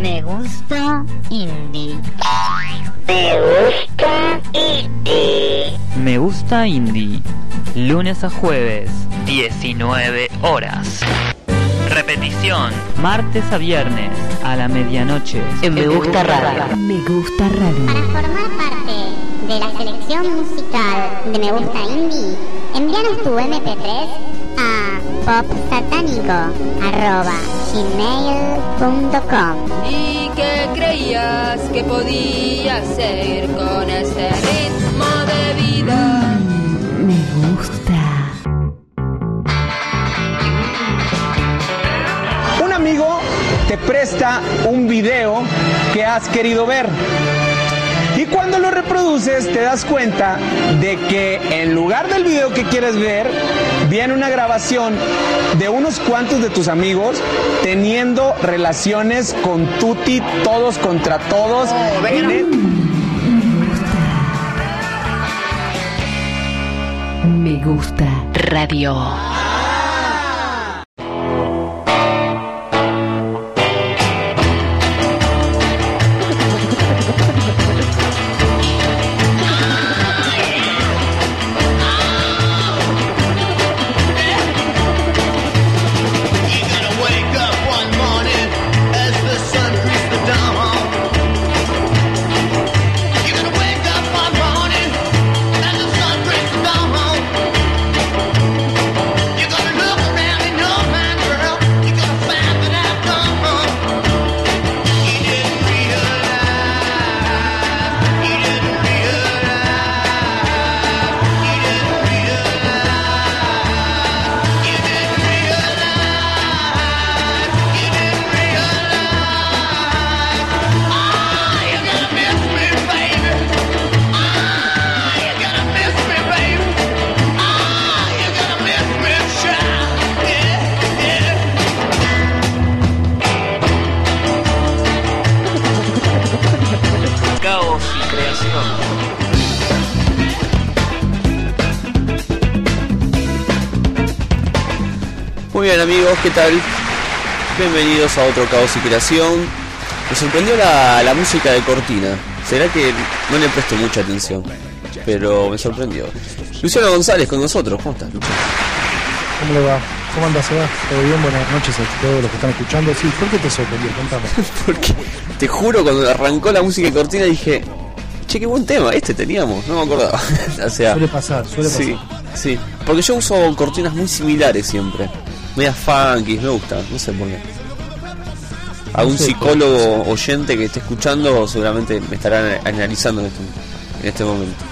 Me gusta indie. Me gusta indie. Me gusta indie. Lunes a jueves, 19 horas. Repetición, martes a viernes, a la medianoche. En Me Gusta Radio. Me gusta radio. Para formar parte de la selección musical de Me Gusta Indie, envíanos tu MP3 a popsatánico.gmail.com ¿Y qué creías que podía hacer con ese ritmo de vida? Me gusta. Un amigo te presta un video que has querido ver. Cuando lo reproduces te das cuenta de que en lugar del video que quieres ver, viene una grabación de unos cuantos de tus amigos teniendo relaciones con Tuti, todos contra todos. el- Me gusta radio. A otro Caos y Creación. Me sorprendió la, la música de Cortina. Será que no le presto mucha atención, pero me sorprendió. Luciano González con nosotros, ¿cómo estás, Luciano? ¿Cómo le va? ¿Cómo anda, Seba? ¿Todo bien? Buenas noches a todos los que están escuchando. Sí, ¿por qué te sorprendió? Contame. Porque te juro, cuando arrancó la música de Cortina dije, che, qué buen tema, este teníamos, no me acordaba. o sea, Suele pasar, suele pasar. sí, sí. Porque yo uso cortinas muy similares siempre. Medias funky, me gusta, no sé por qué. A un psicólogo oyente que esté escuchando seguramente me estará analizando en este, en este momento.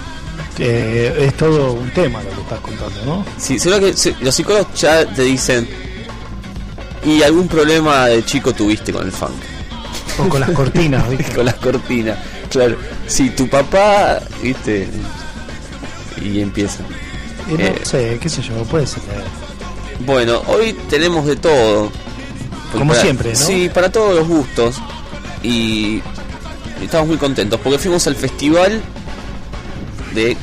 Eh, es todo un tema lo que estás contando, ¿no? Sí, seguro que los psicólogos ya te dicen, ¿y algún problema de chico tuviste con el funk? O con las cortinas, ¿viste? con las cortinas. Claro, si tu papá, viste, y empieza. No Eh. sé, qué sé yo, puede ser. Bueno, hoy tenemos de todo. Porque Como para- siempre, ¿no? Sí, para todos los gustos. Y estamos muy contentos porque fuimos al festival de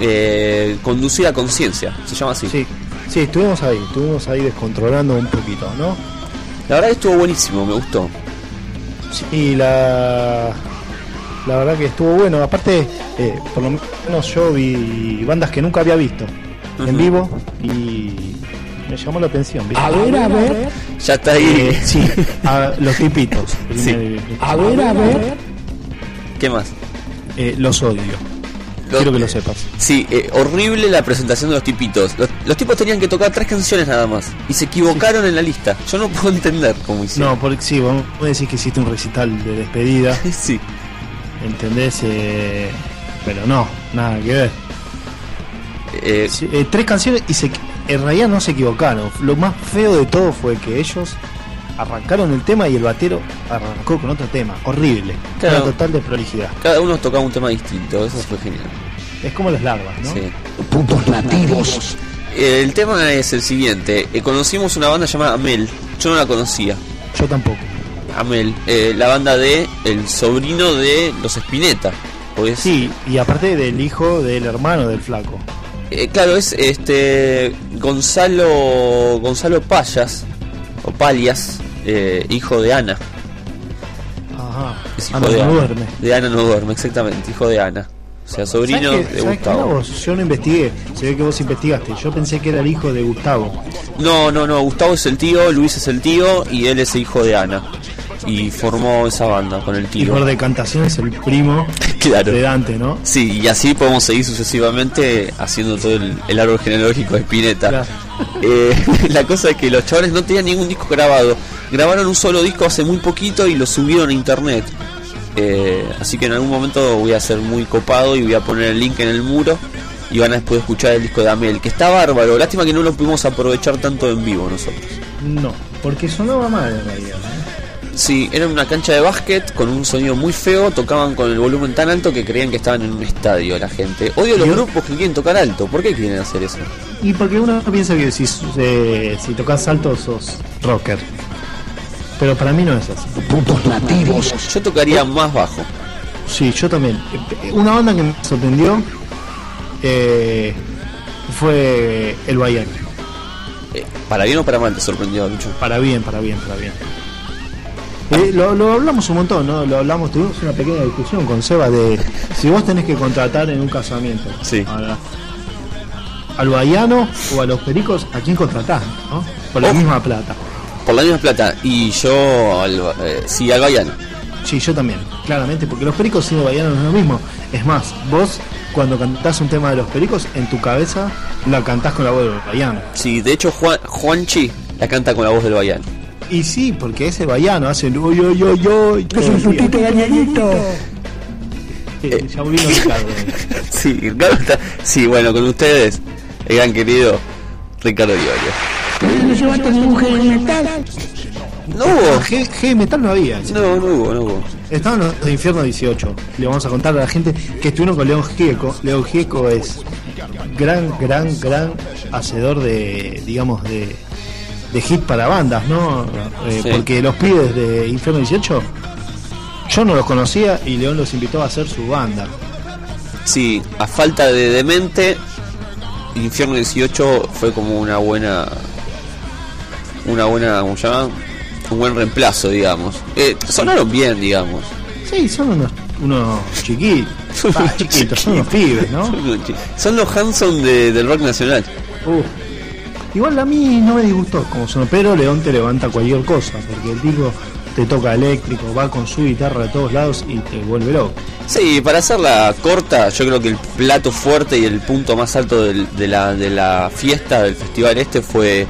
eh, Conducir a Conciencia, se llama así. Sí, sí, estuvimos ahí, estuvimos ahí descontrolando un poquito, ¿no? La verdad que estuvo buenísimo, me gustó. Sí, la, la verdad que estuvo bueno. Aparte, eh, por lo menos yo vi bandas que nunca había visto en vivo y me llamó la atención. ¿viste? A ver, a ver. Ya está ahí. Eh, sí, a los tipitos. Sí. A ver, a ver. ¿Qué más? Eh, los odio. Quiero que lo sepas. Sí, eh, horrible la presentación de los tipitos. Los, los tipos tenían que tocar tres canciones nada más. Y se equivocaron en la lista. Yo no puedo entender cómo hicieron. No, porque sí, vos vos decís que hiciste un recital de despedida, Sí. ¿entendés? Pero no, nada que ver. Eh, Sí, eh, tres canciones y se, en realidad no se equivocaron. Lo más feo de todo fue que ellos arrancaron el tema y el batero arrancó con otro tema. Horrible. Claro. Una total de prolijidad. cada uno tocaba un tema distinto. Eso fue genial. Es como las larvas, ¿no? Sí. Putos nativos. El tema es el siguiente. Eh, conocimos una banda llamada Amel. Yo no la conocía. Yo tampoco. Amel. eh, la banda de el sobrino de los Spinetta. Pues, Sí, y aparte del hijo del hermano del flaco. Eh, claro, es este Gonzalo Gonzalo Payas o Palias, eh, hijo de Ana. Ajá. Es hijo Ana de no Ana. duerme. De Ana no duerme, exactamente, hijo de Ana. O sea, sobrino ¿Sabes qué- de? Gustavo. No, vos, yo no investigué. Se ve que vos investigaste. Yo pensé que era el hijo de Gustavo. No, no, no, Gustavo es el tío, Luis es el tío y él es el hijo de Ana. Y formó esa banda con el tío. por decantación es el primo Claro. de Dante, ¿no? Sí, y así podemos seguir sucesivamente haciendo todo el, el árbol genealógico de Spinetta. Claro. Eh, la cosa es que los chavales no tenían ningún disco grabado. Grabaron un solo disco hace muy poquito y lo subieron a internet. Eh, así que en algún momento voy a ser muy copado y voy a poner el link en el muro. Y van a después escuchar el disco de Amel, que está bárbaro. Lástima que no lo pudimos aprovechar tanto en vivo nosotros. No, porque sonaba mal en realidad. Sí, era una cancha de básquet con un sonido muy feo, tocaban con el volumen tan alto que creían que estaban en un estadio la gente. Odio los Yo- grupos que quieren tocar alto, ¿por qué quieren hacer eso? Y porque uno piensa que si, eh, si tocas alto sos rocker. Pero para mí no es así. Putos nativos. Yo tocaría más bajo. Sí, yo también. Una banda que me sorprendió eh, fue el Bayern. Eh, para bien o para mal te sorprendió, Lucho. Para bien, para bien, para bien. Eh, lo, lo hablamos un montón, ¿no? Lo hablamos, tuvimos una pequeña discusión con Seba de si vos tenés que contratar en un casamiento Sí. a al baiano o a los pericos, ¿a quién contratás? ¿no? Por la Ojo. misma plata. Por la misma plata. Y yo, al, eh, sí, al Bayano. Sí, yo también, claramente, porque los pericos siendo baianos no es lo mismo. Es más, vos cuando cantás un tema de los pericos, en tu cabeza la cantás con la voz del baiano. Sí, de hecho Juan, Juanchi la canta con la voz del Bayano. Y sí, porque ese baiano hace el uy, uy, uy, uy, todo el día. Eh, Ya Ricardo. Sí, Ricardo está- sí, bueno, con ustedes, el gran querido Ricardo Iorio. ¿No llevaste ningún heavy metal? No hubo. G, G metal no había. No, no hubo, no hubo. Estaban los de Infierno 18. Le vamos a contar a la gente que estuvieron con León Gieco. León Gieco es gran, gran, gran hacedor de, digamos, de, de hit para bandas, ¿no? Eh, Sí. Porque los pibes de Infierno 18, yo no los conocía y León los invitó a hacer su banda. Sí, a falta de demente, Infierno 18 fue como una buena. Una buena. ¿Cómo se llama? Un buen reemplazo, digamos. Eh, sonaron bien, digamos. Sí, son unos, unos chiquitos. Ah, chiquitos, son unos pibes, ¿no? Son los Hanson de- del rock nacional. Igual a mí no me disgustó como sonó, pero León te levanta cualquier cosa, porque el tipo te toca eléctrico, va con su guitarra a todos lados y te vuelve loco. Sí, para hacerla corta, yo creo que el plato fuerte y el punto más alto del- de, la, de la fiesta del festival este fue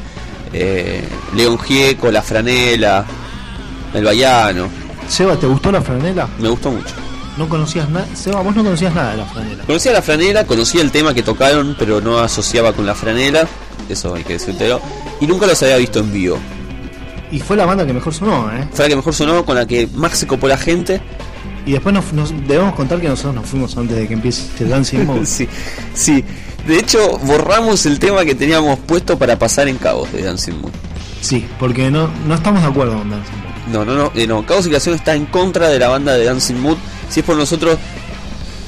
eh, León Gieco, La Franela, El Bayano. Seba, ¿te gustó la franela? Me gustó mucho. No conocías nada. Seba, vos no conocías nada de la franela. Conocía la franela, conocía el tema que tocaron, pero no asociaba con la franela. Eso hay que decírtelo. Y nunca los había visto en vivo. Y fue la banda que mejor sonó, ¿eh? Fue la que mejor sonó, con la que más se copó la gente. Y después nos, nos- debemos contar que nosotros nos fuimos antes de que empiece este Dancing Mode. sí, sí. De hecho, borramos el tema que teníamos puesto para pasar en Cabos de Dancing Moon. Sí, porque no, no estamos de acuerdo con Dancing Mode. No, no, no, eh, no. Caos y Creación está en contra de la banda de Dancing Mood. Si es por nosotros,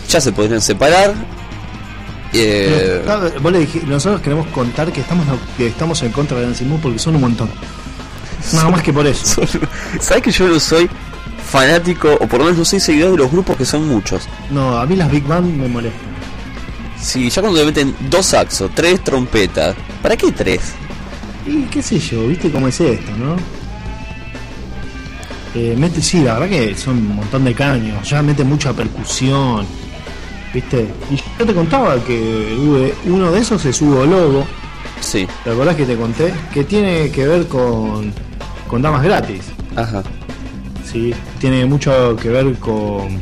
ya se podrían separar. Eh, vos le dijiste- nosotros queremos contar que estamos, que estamos en contra de Dancing Mode porque son un montón. Nada más que por eso. ¿Sabes que yo no soy fanático, o por lo menos no soy seguidor de los grupos que son muchos? No, a mí las Big Band me molestan. Si ya cuando le meten dos saxos, tres trompetas, ¿para qué tres? Y qué sé yo, viste cómo es esto, ¿no? Eh, mete, sí, la verdad que son un montón de caños, ya mete mucha percusión, ¿viste? Y yo te contaba que uno de esos es Hugo Lobo, Sí, ¿te acordás que te conté? Que tiene que ver con, con Damas Gratis, ajá. ¿sí? Tiene mucho que ver con,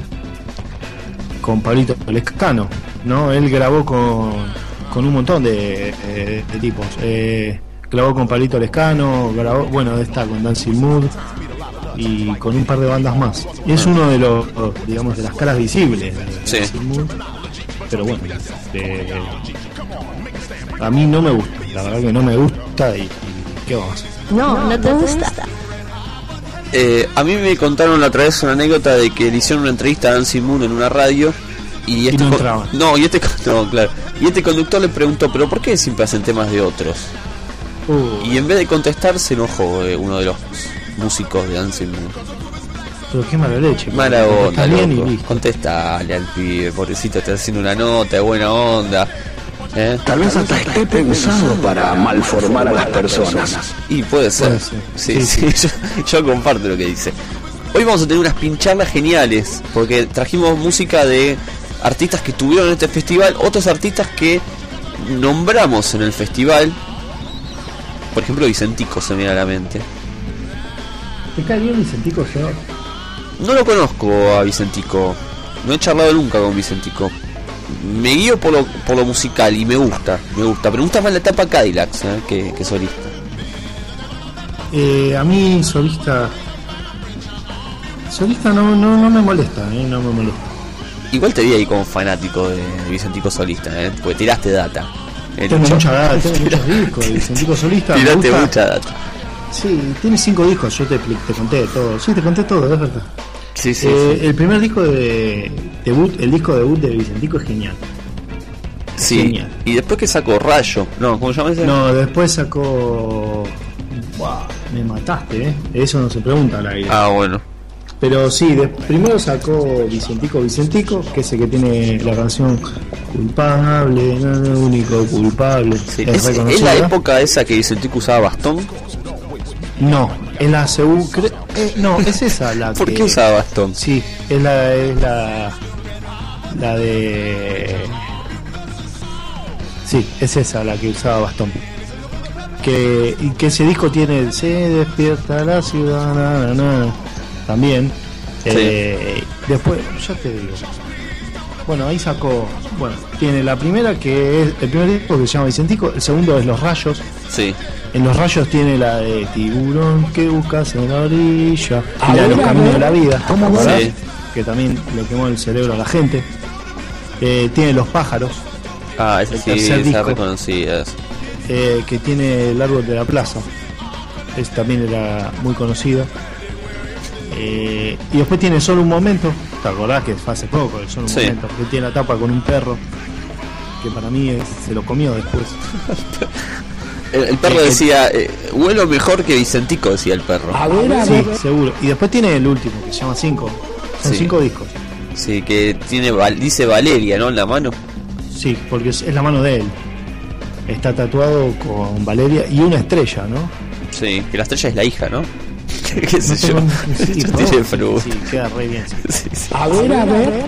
con Pablito Lescano, ¿no? Él grabó con, con un montón de, eh, de tipos. Eh, grabó con Pablito Lescano, grabó, bueno, está con Dancing Mood y con un par de bandas más. Es uno de los, digamos, de las caras visibles de Sí. Pero bueno, eh, a mí no me gusta, la verdad que no me gusta y, y ¿qué vamos a hacer? No, no te gusta. Eh, a mí me contaron la otra vez una anécdota de que le hicieron una entrevista a Dancing Moon en una radio y este no entraban. no y este no, claro y este conductor le preguntó pero por qué siempre hacen temas de otros Uh, y en vez de contestar se enojó eh, uno de los músicos de Dancing Moon Pero qué mala leche. Mala onda, y. Contestale al pibe, pobrecito, está haciendo una nota de buena onda. ¿Eh? Tal vez hasta esté pensado para malformar a las personas. Y puede ser. Puede ser. Sí, Sí, sí, Yo, yo comparto lo que dice. Hoy vamos a tener unas pincharlas geniales, porque trajimos música de artistas que estuvieron en este festival, otros artistas que nombramos en el festival. Por ejemplo, Vicentico se me viene a la mente. ¿Te cae bien Vicentico yo? No lo conozco a Vicentico. No he charlado nunca con Vicentico. Me guío por lo, por lo musical y me gusta, me gusta. Pero me gusta más la etapa Cadillacs ¿eh? que, que solista. Eh, a mí solista... Solista no, no, no me molesta, eh, no me molesta. Igual te vi ahí como fanático de Vicentico solista, ¿eh? porque tiraste data. El Tengo mucha data, tengo muchos discos. de Vicentico solista. me Tiraste gusta. mucha data. Sí, tiene cinco discos, yo te, te conté todo. Sí, te conté todo, es verdad. Sí, sí, Eh, sí. El primer disco de debut, el disco debut de Vicentico es genial. Sí. genial. Y después que sacó Rayo. No, ¿cómo se llama ese? No, después sacó. Buah, me mataste, ¿eh? Eso no se pregunta al aire. Ah, bueno. Pero sí, de- primero sacó Vicentico Vicentico, que es el que tiene la canción Culpable, no, no, único culpable. Sí. Es ¿Es, es la época esa que Vicentico usaba bastón? No, es la segunda. no, es esa la ¿Por que. qué usaba bastón? Sí, es la, es la, la de... Sí, es esa la que usaba bastón. Que, y que ese disco tiene Se despierta la ciudad, na, na, na, también. Eh, después, ya te digo. Bueno, ahí sacó, bueno, tiene la primera que es el primer disco que se llama Vicentico, el segundo es Los Rayos, Sí. en los rayos tiene la de tiburón que buscas en la orilla. Y la de los caminos de la vida. ¿Cómo Sí. Que también le quemó el cerebro a la gente. Eh, tiene los pájaros, Ah, esa El sí, tercer esa disco. reconocida. eh, que tiene el árbol de la plaza. Es, también era muy conocido. Eh, y después tiene solo un momento. ¿Te acordás que fue hace poco? el un Sí. momento. Que tiene la tapa con un perro. Que para mí es- se lo comió después. El, el perro Eh, decía, eh, huelo mejor que Vicentico, decía el perro. Sí, seguro. Y después tiene el último, que se llama 5. Son Sí. cinco discos. Sí, que tiene dice Valeria, ¿no? En la mano. Sí, porque es, es la mano de él. Está tatuado con Valeria y una estrella, ¿no? Sí, que la estrella es la hija, ¿no? ¿Qué sé yo? sí, queda re bien. A ver, a ver.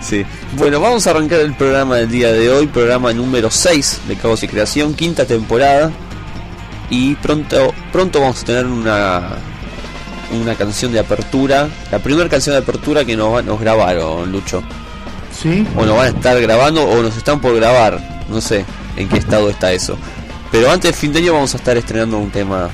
Sí. Bueno, vamos a arrancar el programa del día de hoy, programa número 6 de Cabos y Creación, quinta temporada. Y pronto pronto vamos a tener una una canción de apertura, la primera canción de apertura que nos, nos grabaron, Lucho. Sí. O nos van a estar grabando o nos están por grabar, no sé en qué estado está eso. Pero antes del fin de año vamos a estar estrenando un tema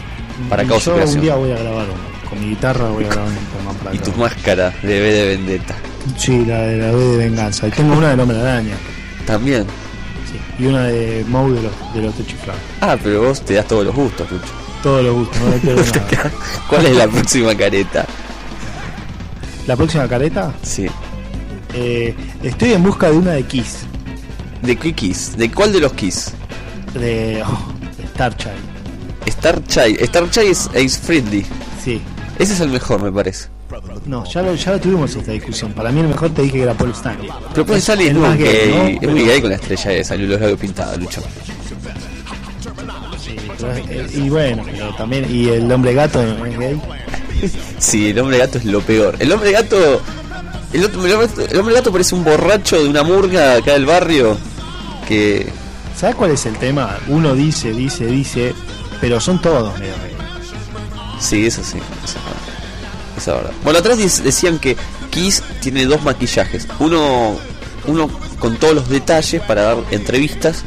para y Yo un día voy a grabar uno. Con mi guitarra voy a grabar un tema para Y tu máscara de B de Vendetta. Sí, la de la B de Venganza. Y tengo una de Hombre Araña. También. Sí. Y una de Moe de los, de los Techiflados. Ah, pero vos te das todos los gustos, Lucho. Todos los gustos, no le pierdo nada. ¿Cuál es la próxima careta? La próxima careta, Sí. eh, estoy en busca de una de Kiss. ¿De qué Kiss? ¿De cuál de los Kiss? De, oh, de Starchild. Star Child. Star Child es Ace Friendly. Sí. Ese es el mejor, me parece. No, ya lo, ya lo tuvimos esta discusión. Para mí el mejor te dije que era Paul Stanley. Pero sale el es muy gay. Es muy gay con la estrella esa, los labios pintados, Lucho. Sí, pero es- eh, y bueno, pero también. Y el hombre gato no es gay. Sí, el hombre gato es lo peor. El hombre gato. El, otro- el hombre, el hombre gato parece un borracho de una murga acá del barrio. Que. ¿Sabes cuál es el tema? Uno dice, dice, dice, pero son todos medio. Sí, eso sí. Eso es verdad. Eso es verdad. Bueno, atrás decían que Kiss tiene dos maquillajes. Uno, uno con todos los detalles para dar entrevistas.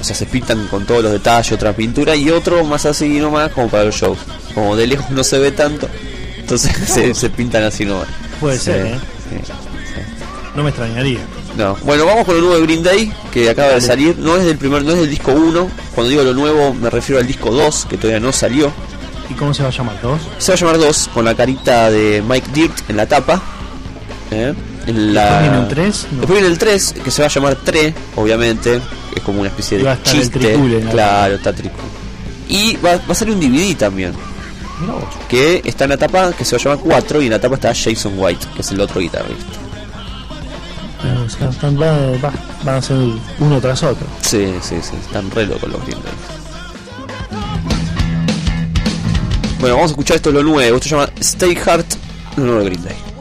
O sea, se pintan con todos los detalles, otra pintura. Y otro más así nomás, como para los shows. Como de lejos no se ve tanto. Entonces se, se pintan así nomás. Puede Sí, ser, ¿eh? sí. No me extrañaría. No. Bueno, vamos con lo nuevo de Green Day, que acaba de salir. No es del primer, no es del disco 1. Cuando digo lo nuevo, me refiero al disco 2, que todavía no salió. ¿Y cómo se va a llamar 2? Se va a llamar 2, con la carita de Mike Dirt en la tapa. ¿Eh? La... Después viene Después viene el 3, que se va a llamar 3, obviamente. Es como una especie de chiste. El claro, está tricule. Y va, va, a salir un DVD también. Que está en la tapa que se va a llamar 4 y en la tapa está Jason White, que es el otro guitarrista están, van, van a ser uno tras otro. Sí, sí, sí, están re locos los Green Day. Bueno, vamos a escuchar esto lo nuevo. Esto se llama Stay Heart, lo nuevo de Green Day.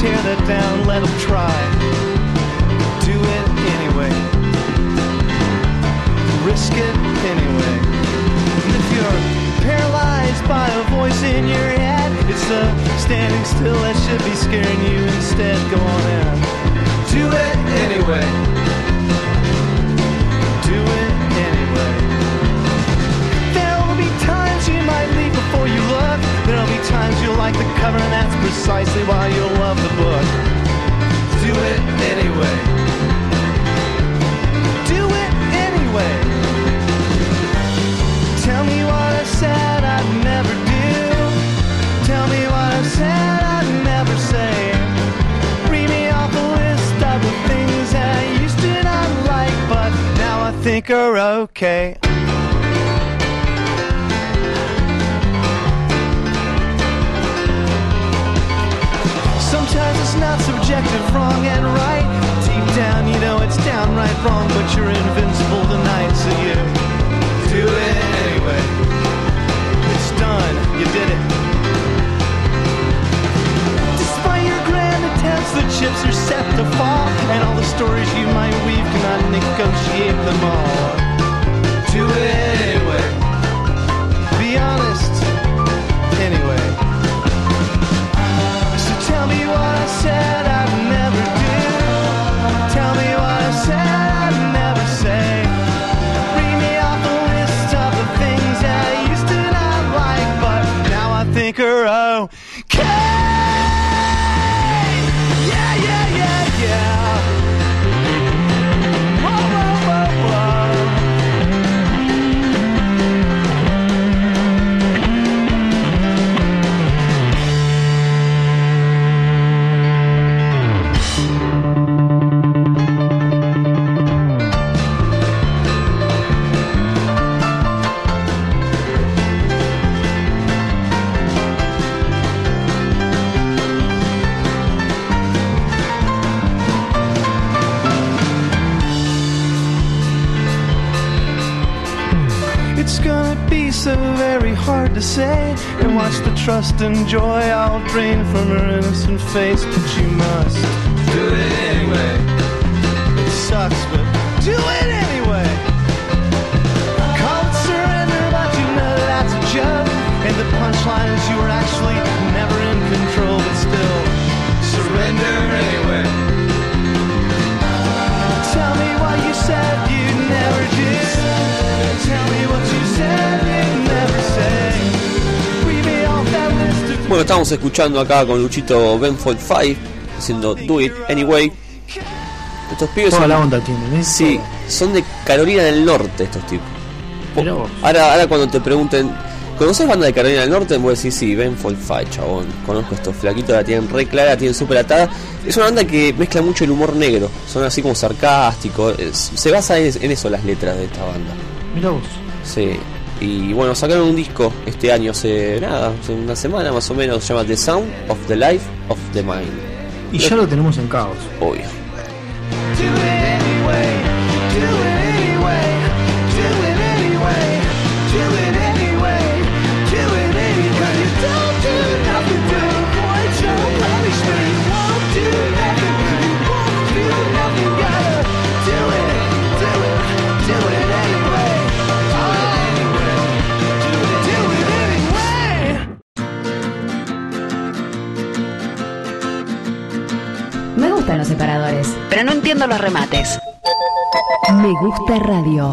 tear that down. Face, estamos escuchando acá con Luchito Benfold 5 haciendo Do It Anyway. Estos pibes Toda son, la onda tienen, ¿eh? sí, son de Carolina del Norte estos tipos. Ahora, ahora cuando te pregunten, ¿conoces banda de Carolina del Norte? Vos decís, sí, Benfold 5, chabón. Conozco estos flaquitos, la tienen re clara, la tienen súper atada. Es una banda que mezcla mucho el humor negro. Son así como sarcásticos. se basa en, en eso las letras de esta banda. Mirá vos. Sí. Y bueno, sacaron un disco este año, hace nada, hace una semana más o menos, se llama The Sound of the Life of the Mind. Y ya lo tenemos en caos. Obvio. Los remates. Me gusta radio.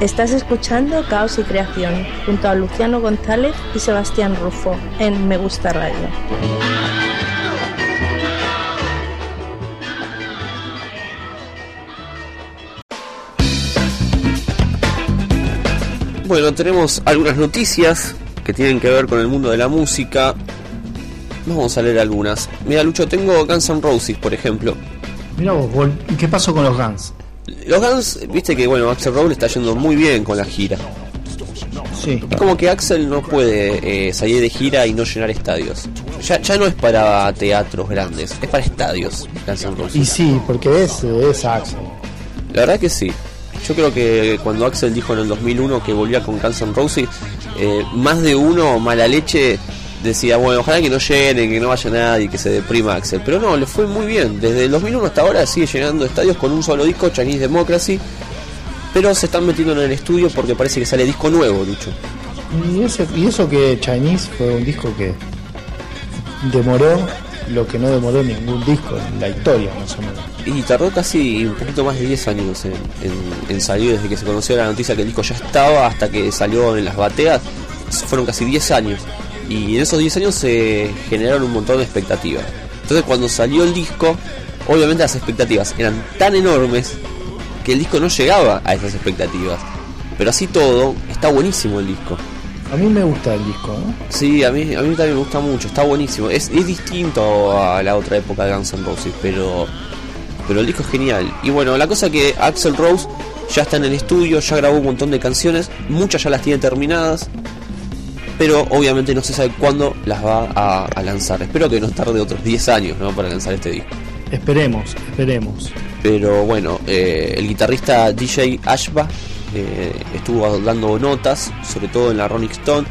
Estás escuchando Caos y Creación junto a Luciano González y Sebastián Rufo en Me Gusta Radio. Bueno, tenemos algunas noticias que tienen que ver con el mundo de la música. Vamos a leer algunas. Mira, Lucho, tengo Guns N' Roses, por ejemplo. Mirá vos, ¿y qué pasó con los Guns? Los Guns, viste que bueno, Axel Rose está yendo muy bien con la gira. Sí. Es como que Axel no puede eh, salir de gira y no llenar estadios. Ya, ya no es para teatros grandes, es para estadios. Guns N' Roses. Y sí, porque es, es Axel. La verdad que sí. Yo creo que cuando Axel dijo en el 2001 que volvía con Guns N' Roses, eh, más de uno, mala leche, decía, bueno, ojalá que no llene, que no vaya nadie, que se deprima Axel. Pero no, le fue muy bien. Desde el 2001 hasta ahora sigue llenando estadios con un solo disco, Chinese Democracy. Pero se están metiendo en el estudio porque parece que sale disco nuevo, Lucho. Y, ese- y eso que Chinese fue un disco que demoró lo que no demoró ningún disco en la historia, más o menos. Y tardó casi un poquito más de 10 años en, en- en salir desde que se conoció la noticia que el disco ya estaba hasta que salió en las bateas. Fueron casi 10 años. Y en esos 10 años se generaron un montón de expectativas. Entonces cuando salió el disco, obviamente las expectativas eran tan enormes que el disco no llegaba a esas expectativas. Pero así todo, está buenísimo el disco. A mí me gusta el disco, ¿no? Sí, a mí, a mí también me gusta mucho, está buenísimo. Es, es distinto a la otra época de Guns N' Roses, pero, pero el disco es genial. Y bueno, la cosa que Axel Rose ya está en el estudio, ya grabó un montón de canciones, muchas ya las tiene terminadas, pero obviamente no se sabe cuándo las va a, a lanzar. Espero que no tarde otros 10 años ¿no? para lanzar este disco. Esperemos, esperemos. Pero bueno, eh, el guitarrista DJ Ashba eh, estuvo dando notas, sobre todo en la Rolling Stone,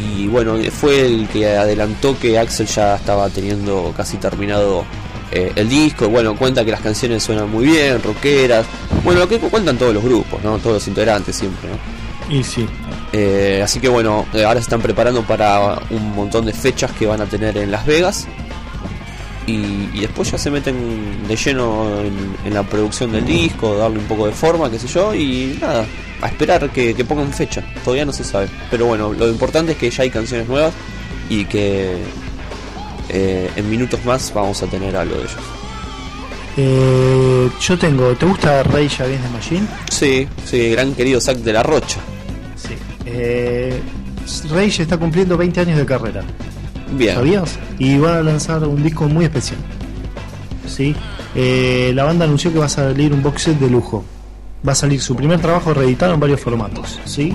y bueno, fue el que adelantó que Axel ya estaba teniendo casi terminado eh, el disco. Bueno, cuenta que las canciones suenan muy bien, rockeras. Bueno, lo que cuentan todos los grupos, ¿no? Todos los integrantes siempre, ¿no? Y sí. Eh, así que bueno, ahora se están preparando para un montón de fechas que van a tener en Las Vegas. Y, y después ya se meten de lleno en, en la producción del disco, darle un poco de forma, qué sé yo, y nada, a esperar que, que pongan fecha. Todavía no se sabe. Pero bueno, lo importante es que ya hay canciones nuevas y que eh, en minutos más vamos a tener algo de ellos. Eh, yo tengo. ¿Te gusta Rage Against the Machine? Sí, sí, gran querido Zack de la Rocha. Sí. Eh, Rage está cumpliendo 20 años de carrera. Bien. ¿Sabías? Y van a lanzar un disco muy especial. ¿Sí? Eh, la banda anunció que va a salir un box set de lujo. Va a salir su primer trabajo reeditado en varios formatos. ¿Sí?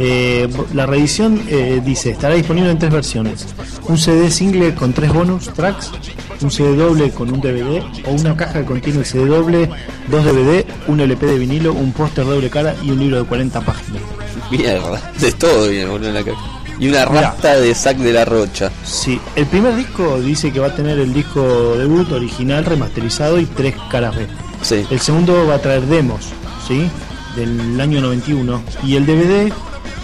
Eh, la reedición eh, dice estará disponible en tres versiones: un CD single con tres bonus tracks, un CD doble con un DVD o una caja que contiene el CD doble, dos DVD, un LP de vinilo, un póster doble cara y un libro de 40 páginas. Mierda, de todo viene en la caja. Y una rasta de Zack de la Rocha. Sí, el primer disco dice que va a tener el disco debut original remasterizado y tres caras B. Sí. El segundo va a traer demos, ¿sí? Del año 91. Y el DVD,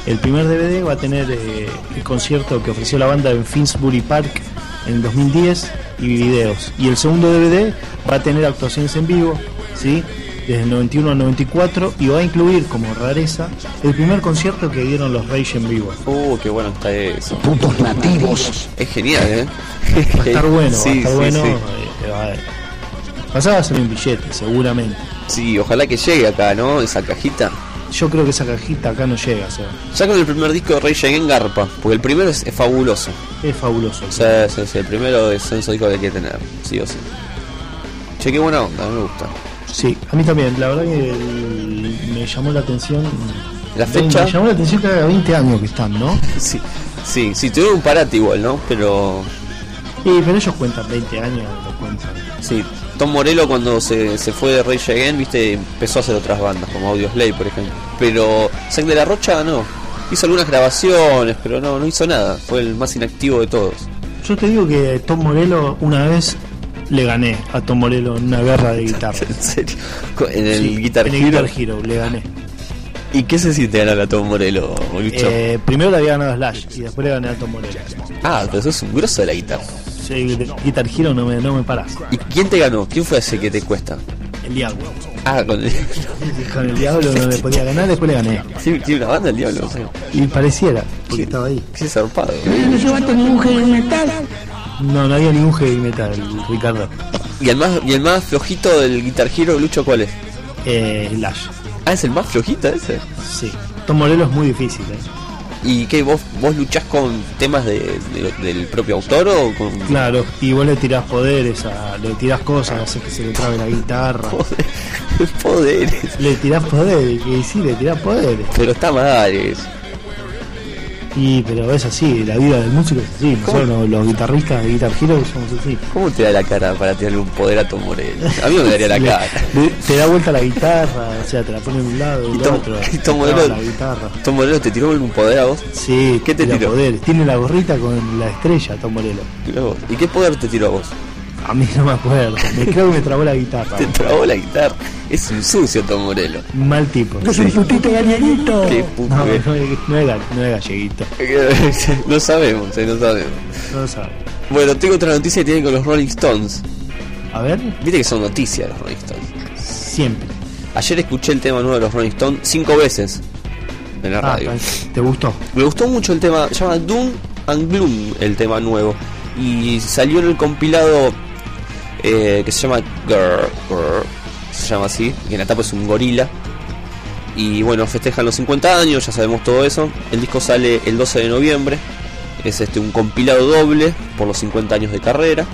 el primer DVD va a tener eh, el concierto que ofreció la banda en Finsbury Park en 2010 y videos. Y el segundo DVD va a tener actuaciones en vivo, ¿sí? Desde el 91 al 94 y va a incluir como rareza el primer concierto que dieron los Rage en vivo. Uh, qué bueno está eso. Putos nativos. Es genial, ¿eh? Va a estar bueno, va a Sí, estar sí, bueno. sí. eh, va a- Pasaba a ser un billete, seguramente. Sí, ojalá que llegue acá, ¿no? Esa cajita. Yo creo que esa cajita acá no llega, o sea, Ya con el primer disco de Rage Against Garpa, porque el primero es, es fabuloso. es fabuloso. O sea, sí, sí, el primero es un disco que hay que tener, sí o sí. Che, qué buena onda, me gusta. Sí, a mí también, la verdad que el- me llamó la atención. La fecha. Me llamó la atención que haga 20 años que están, ¿no? Sí, sí, sí, tuvieron un parate igual, ¿no? Pero Sí, pero ellos cuentan 20 años, lo cuentan. sí, Tom Morello cuando se, se fue de Rage Again, viste, empezó a hacer otras bandas, como Audioslave, por ejemplo. Pero Zack de la Rocha no. Hizo algunas grabaciones, pero no, no hizo nada. Fue el más inactivo de todos. Yo te digo que Tom Morello una vez le gané a Tom Morello en una guerra de guitarra. En serio. En el Sí, Guitar en el Hero. Guitar Hero, le gané. ¿Y qué se siente ganar a Tom Morello, Lucho? Eh, primero le había ganado a Slash y después le gané a Tom Morello. Ah, pero sos un grosso de la guitarra. Sí, de Guitar Hero no me, no me paras. ¿Y quién te ganó? ¿Quién fue ese que te cuesta? El diablo. Ah, con el... Con el diablo no le podía ganar, después le gané. ¿Tiene tiene una banda el diablo? Y pareciera, porque estaba ahí. Qué zarpado. ¿No llevaste ningún heavy metal? No, no había ningún heavy metal, Ricardo. ¿Y el más, y el más flojito del Guitar Hero, Lucho, cuál es? Eh, Slash. Ah, es el más flojito ese. Sí. Tom Morello es muy difícil, ¿eh? ¿Y qué? ¿Vos, vos luchás con temas de, de- del propio autor o con.? Claro, y vos le tirás poderes, a, le tirás cosas, haces que se le trabe la guitarra. Poderes. Le tirás poderes, que sí, le tirás poderes. Pero está mal eso. Y, pero es así, la vida del músico es así. Nosotros los, los guitarristas de Guitar Hero somos así. ¿Cómo te da la cara para tirarle un poder a Tom Morello? A mí me daría la cara. le- te da vuelta la guitarra, o sea, te la pone de un lado del Tom, otro. y Tom Morello, la guitarra. Tom Morello te tiró un poder a vos. Sí, ¿Qué te tiró? poderes. Tiene la gorrita con la estrella, Tom Morello. ¿Y qué poder te tiró a vos? A mí no me acuerdo. Me creo que me trabó la guitarra. Te trabó la guitarra. Es un sucio Tom Morello. Mal tipo. Es un putito galleguito. Qué puto No, no, es- no es, no es galleguito. no sabemos, eh, no sabemos. No lo sabe. Bueno, tengo otra noticia que tiene con los Rolling Stones. A ver, Viste que son noticias los Rolling Stones. siempre. Ayer escuché el tema nuevo de los Rolling Stones cinco veces en la Ah, radio. ¿Te gustó? Me gustó mucho el tema, se llama Doom and Gloom el tema nuevo. Y salió en el compilado eh, que se llama Grr, Grr, se llama así, que en la tapa es un gorila. Y bueno, festejan los 50 años, ya sabemos todo eso. El disco sale el 12 de noviembre. Es este un compilado doble por los 50 años de carrera.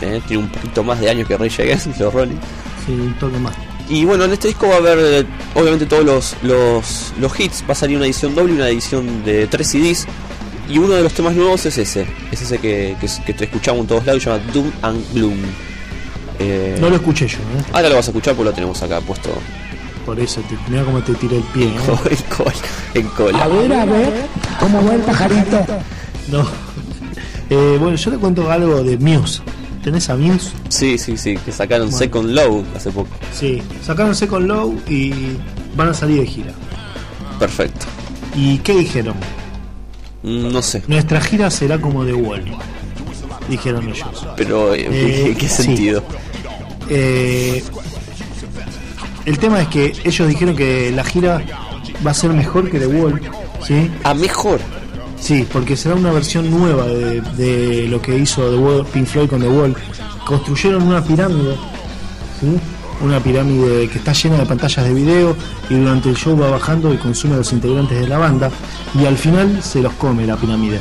Eh, tiene un poquito más de años que Rage Against, los Rolling. Sí, un toque más. Y bueno, en este disco va a haber eh, obviamente todos los, los, los hits. Va a salir una edición doble y una edición de 3 CDs. Y uno de los temas nuevos es ese. Es ese que, que, que te escuchamos en todos lados y se llama Doom and Gloom. Eh, No lo escuché yo, ¿eh? Ahora lo vas a escuchar porque lo tenemos acá puesto Por eso, te, mira cómo te tiré el pie. ¿eh? en cola. En cola. A ver, a ver, ¿cómo va el pajarito? No. Eh, bueno, yo le cuento algo de Muse. ¿Tenés a Muse? Sí, sí, sí, que sacaron Bueno. Second Low hace poco. Sí. Sacaron Second Low y van a salir de gira. Perfecto. ¿Y qué dijeron? Mm, No sé, Nuestra gira será como The Wall. Dijeron ellos. pero eh, Eh, ¿en qué sí. sentido? Eh, el tema es que ellos dijeron que la gira va a ser mejor que The Wall. ¿Sí? ¿A mejor? Sí, porque será una versión nueva de, de lo que hizo The Wall, Pink Floyd con The Wall. Construyeron una pirámide, ¿sí? Una pirámide que está llena de pantallas de video y durante el show va bajando y consume a los integrantes de la banda y al final se los come la pirámide.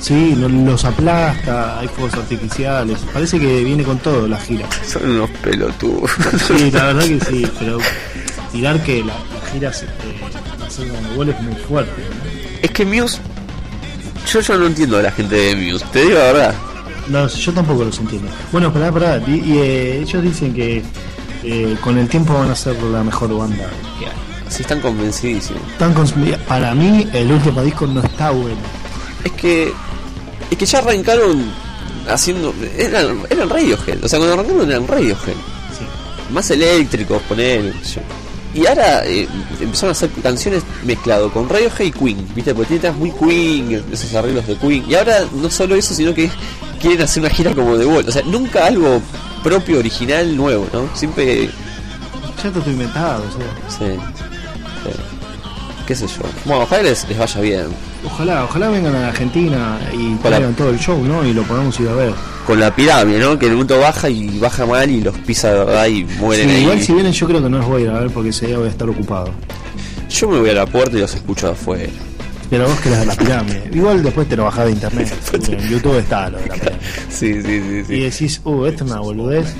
Sí, lo- los aplasta, hay fuegos artificiales, parece que viene con todo la gira. Son unos pelotudos. Sí, la verdad que sí, pero tirar que la, la gira se, eh, con The Wall es muy fuerte. ¿no? Es que Muse. Yo, yo no entiendo a la gente de Muse, te digo la verdad. No, yo tampoco los entiendo. Bueno, pará, pará. Y, eh, ellos dicen que eh, con el tiempo van a ser la mejor banda que hay. Sí, están convencidísimos. Están para mí, el último disco no está bueno. Es que. Es que ya arrancaron haciendo. Eran, eran Radiohead. O sea, cuando arrancaron eran Radiohead. Más eléctricos, poner. Y ahora eh, empezaron a hacer canciones mezclado con Radiohead y Queen. ¿Viste? Porque tiene muy Queen, esos arreglos de Queen. Y ahora no solo eso, sino que quieren hacer una gira como The Wall. O sea, nunca algo propio, original, nuevo, ¿no? Siempre. Ya está todo inventado. Sí. sí. ¿Qué sé yo? Bueno, ojalá les, les vaya bien. Ojalá, ojalá vengan a la Argentina y traigan todo el show, ¿no? Y lo podamos ir a ver. Con la pirámide, ¿no? Que un momento baja y baja mal y los pisa de verdad y mueren Sí, ahí. igual si vienen yo creo que no los voy a ir a ver porque ese día voy a estar ocupado. Yo me voy a la puerta y los escucho de afuera. Pero vos querés la pirámide. Igual después te lo bajás de internet. en YouTube está lo de la pirámide. Sí, sí, sí, sí. Y decís, uh, esto es una boludez.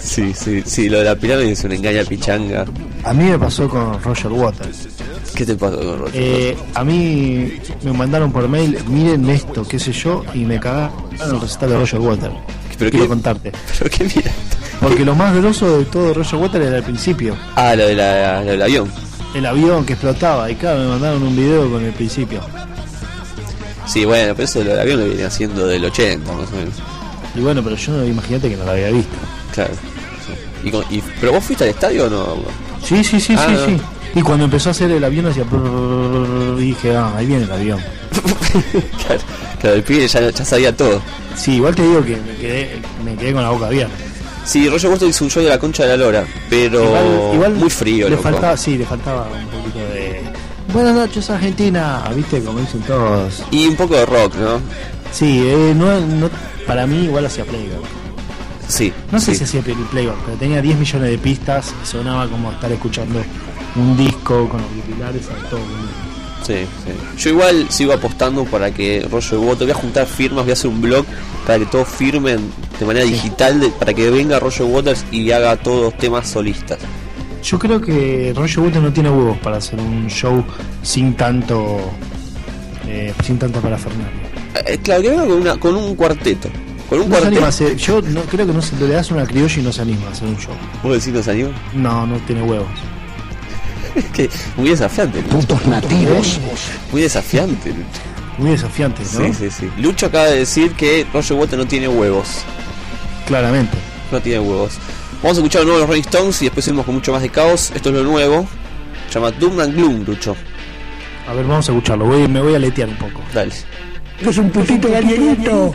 Sí, sí, sí, lo de la pirámide es una engaña pichanga. A mí me pasó con Roger Waters. ¿Qué te pasó con Roger? Eh, a mí me mandaron por mail, miren esto, qué sé yo, y me cagaron el recital de Roger Waters. ¿Pero Quiero qué? contarte. ¿Pero qué mira? Porque lo más groso de todo Roger Waters era al principio. Ah, lo, de la, lo del avión. El avión que explotaba, y claro, me mandaron un video con el principio. Sí, bueno, pero eso del avión lo viene haciendo del 80, más o menos. Y bueno, pero yo no imagínate que no lo había visto. Claro. sí. Y con- y- ¿Pero vos fuiste al estadio o no? Sí, sí, sí, Ah, sí, no. sí. Y cuando empezó a hacer el avión hacía y dije, ah, ahí viene el avión. claro, claro, el pibe ya, ya sabía todo. Sí, igual te digo que me quedé, me quedé con la boca abierta. Sí, Roger Waters hizo un show de la concha de la lora, pero Igual, igual muy frío, le loco. faltaba, sí, le faltaba un poquito de Buenas noches Argentina, viste como dicen todos. Y un poco de rock, ¿no? Sí, eh, no, no- para mí igual hacía playback. Sí. No sé sí. si hacía play- playback, pero tenía 10 millones de pistas, sonaba como estar escuchando un disco con auriculares a todo volumen. Sí, sí. Yo igual sigo apostando para que Roger Waters, voy a juntar firmas, voy a hacer un blog para que todos firmen de manera digital, de- para que venga Roger Waters y haga todos temas solistas. Yo creo que Roger Waters no tiene huevos para hacer un show sin tanto eh, sin tanta parafernalia. Eh, claro, que venga con, una, con un cuarteto. Con un No cuarteto. hacer- yo no creo que no se le das una criolla y no se anima a hacer un show. ¿Vos decís no se anima? No, no tiene huevos. Es que muy desafiante. Putos nativos. Muy desafiante. Muy desafiante, ¿no? Sí, sí, sí. Lucho acaba de decir que Roger Waters no tiene huevos. Claramente. No tiene huevos. Vamos a escuchar de nuevo los Rolling Stones y después seguimos con mucho más de caos. Esto es lo nuevo. Se llama Doom and Gloom, Lucho. A ver, vamos a escucharlo. Voy, me voy a letear un poco. Dale. Es un putito galleguito.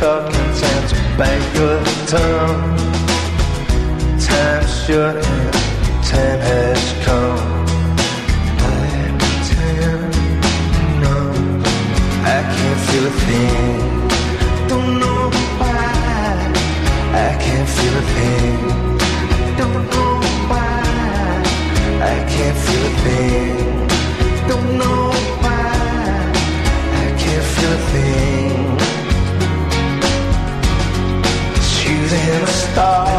Time to talk and time to bang your tongue. Time short and time has come. I'm time numb. I can't feel a thing. Don't know why. I can't feel a thing. Don't know why. I can't feel a thing. Don't know uh,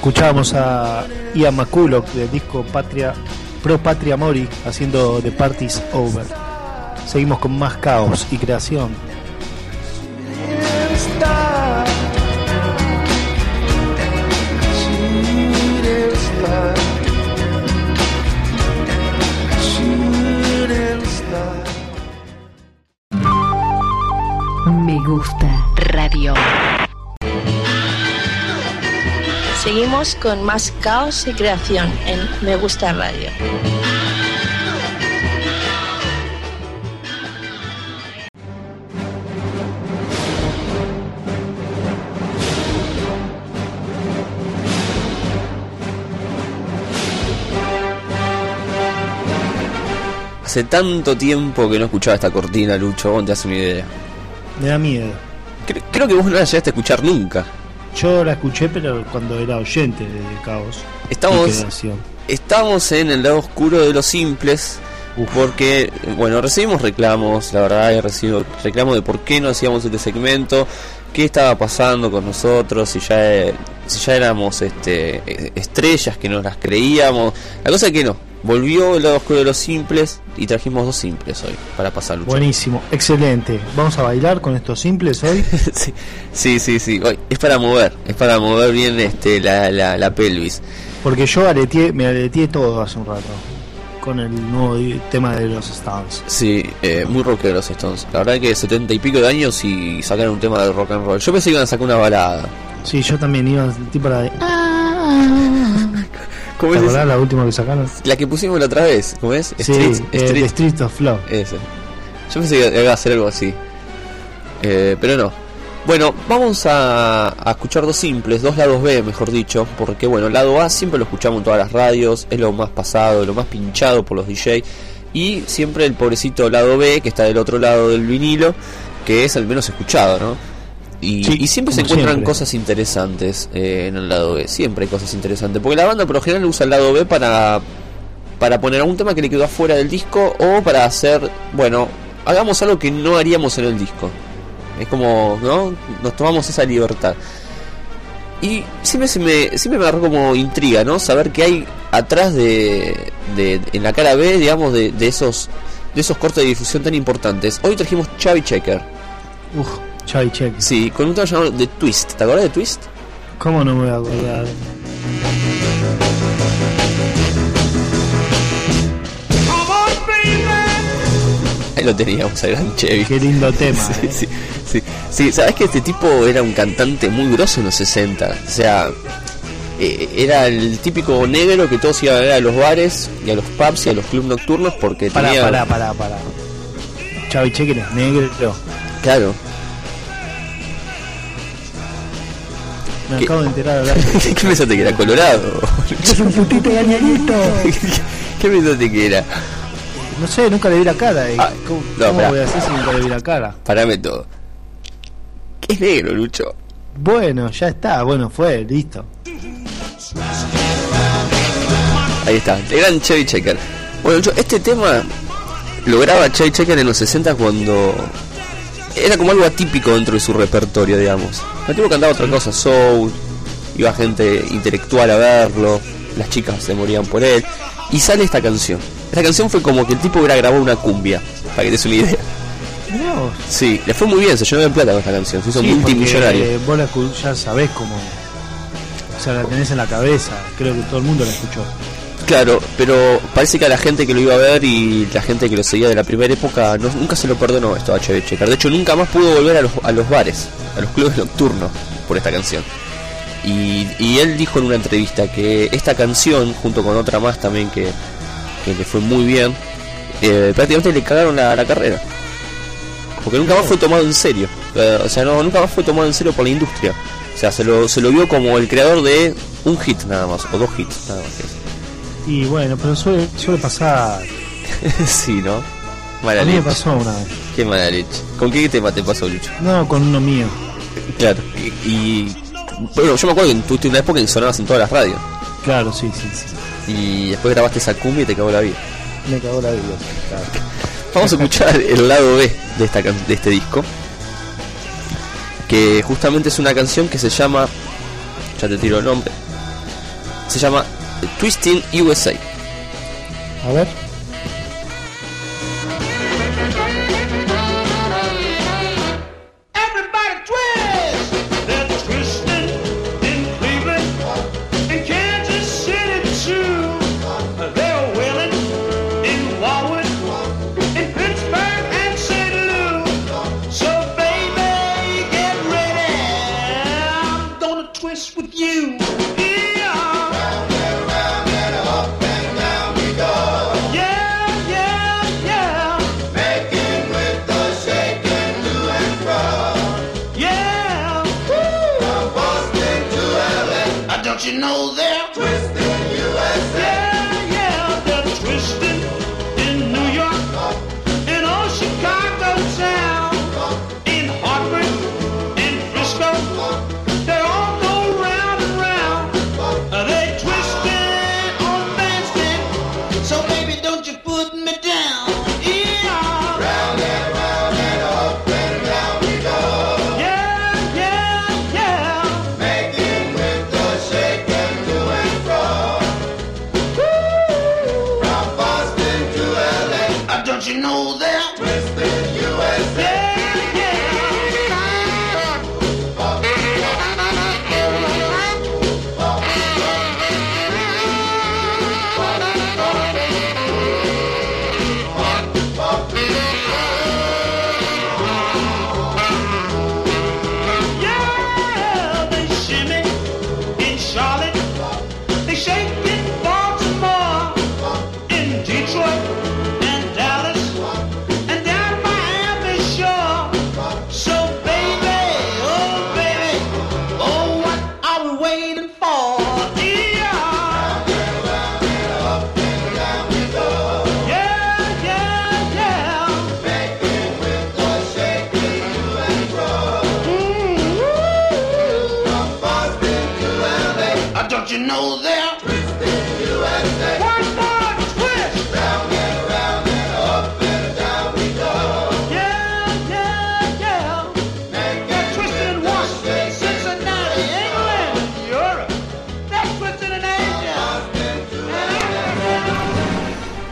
escuchábamos a Ian McCulloch del disco Patria Pro Patria Mori haciendo The Party's Over. Seguimos con más caos y creación. Con más caos y creación en Me Gusta Radio. Hace tanto tiempo que no escuchaba esta cortina, Lucho, vos te haces una idea. Me da miedo. Cre- creo que vos no la llegaste a escuchar nunca. Yo la escuché, pero cuando era oyente de Caos. Estamos-. Estamos en el lado oscuro de los simples. Porque, bueno, recibimos reclamos, la verdad, he recibido reclamos de por qué no hacíamos este segmento. qué estaba pasando con nosotros, si ya, si ya éramos este, eh, estrellas que nos las creíamos. La cosa es que no, volvió el lado oscuro de los simples y trajimos dos simples hoy para pasar lucha. Buenísimo, excelente. Vamos a bailar con estos simples hoy. sí, sí, sí, sí. Hoy es para mover, es para mover bien este, la, la, la pelvis. Porque yo aleteé, me aleteé todo hace un rato. Con el nuevo tema de los Stones. Sí, eh, muy rockeros Stones. La verdad que setenta y pico de años y sacaron un tema de rock and roll. Yo pensé que iban a sacar una balada. Sí, yo también iba a tipo la de. ¿Cómo ¿Te es acordás esa? la última que sacaron? La que pusimos la otra vez, ¿cómo es? Sí, eh, The Street of Love. Ese. Yo pensé que iba a hacer algo así. Eh, pero no. Bueno, vamos a, a escuchar dos simples, dos lados B, mejor dicho, porque bueno, el lado A siempre lo escuchamos en todas las radios, es lo más pasado, lo más pinchado por los DJ, y siempre el pobrecito lado B, que está del otro lado del vinilo, que es el menos escuchado, ¿no? Y, Sí, y siempre se encuentran siempre. cosas interesantes eh, en el lado B, siempre hay cosas interesantes, porque la banda por lo general usa el lado B para, para poner algún tema que le quedó afuera del disco o para hacer, bueno, hagamos algo que no haríamos en el disco. Es como, ¿no? Nos tomamos esa libertad. Y siempre se me, siempre me agarró como intriga, ¿no? Saber qué hay atrás de, de- en la cara B, digamos, de, de esos de esos cortes de difusión tan importantes. Hoy trajimos Chavi Checker. Uf, Chavi Check. Sí, con un tema llamado The Twist. ¿Te acuerdas de Twist? ¿Cómo no me voy a acordar? Ahí lo teníamos, al gran Chevy. Qué lindo tema, Sí, eh. sí, sí, sí. ¿sabes que este tipo era un cantante muy grosso en los 60? O sea, eh, era el típico negro que todos iban a ver a los bares y a los pubs y a los clubs nocturnos porque Pará, tenía... pará, pará, pará. Chavi Checker es negro. Claro. Me ¿Qué? acabo de enterar. ¿Qué pensaste que era colorado? Es un putito gañadito. ¿Qué pensaste que era? No sé, nunca le vi la cara. y Ah, ¿Cómo, no, cómo voy a hacer si nunca le vi la cara? Parame todo. ¿Qué es negro, Lucho? Bueno, ya está. Bueno, fue, listo. Ahí está, el gran Chevy Checker. Bueno, Lucho, este tema lo graba Chevy Checker en los 60 cuando era como algo atípico dentro de su repertorio, digamos. El tipo cantaba otra cosa, soul, iba gente intelectual a verlo, las chicas se morían por él, y sale esta canción. Esta canción fue como que el tipo hubiera grabado una cumbia, para que te des una idea. Vos. Sí, le fue muy bien, se llenó de plata con esta canción, se hizo Sí, multimillonario. porque Vos la escu- ya sabés cómo. O sea, la tenés en la cabeza. Creo que todo el mundo la escuchó. Claro, pero parece que a la gente que lo iba a ver y la gente que lo seguía de la primera época no- nunca se lo perdonó esto a Chevy Checker. De hecho, nunca más pudo volver a los, a los bares, a los clubes nocturnos por esta canción. Y, él dijo en una entrevista que esta canción, junto con otra más también que, que le fue muy bien, eh, prácticamente le cagaron la, la carrera. Porque nunca más fue tomado en serio. Eh, o sea, no, nunca más fue tomado en serio por la industria. O sea, se lo, se lo vio como el creador de un hit nada más, o dos hits nada más. Y bueno, pero suele, suele pasar. sí, ¿no? Mala A mí me pasó una vez. Qué mala leche. ¿Con qué tema te pasó, Lucho? No, con uno mío. Claro. Y, y- bueno, yo me acuerdo que tuviste una época en que sonabas en todas las radios. Claro, sí, sí, sí. Y después grabaste esa cumbia y te cagó la vida. Me cagó la vida. Claro. Vamos a escuchar el lado B de, esta, can- de este disco. Que justamente es una canción que se llama. Ya te tiro el nombre. Se llama Twisting USA. A ver.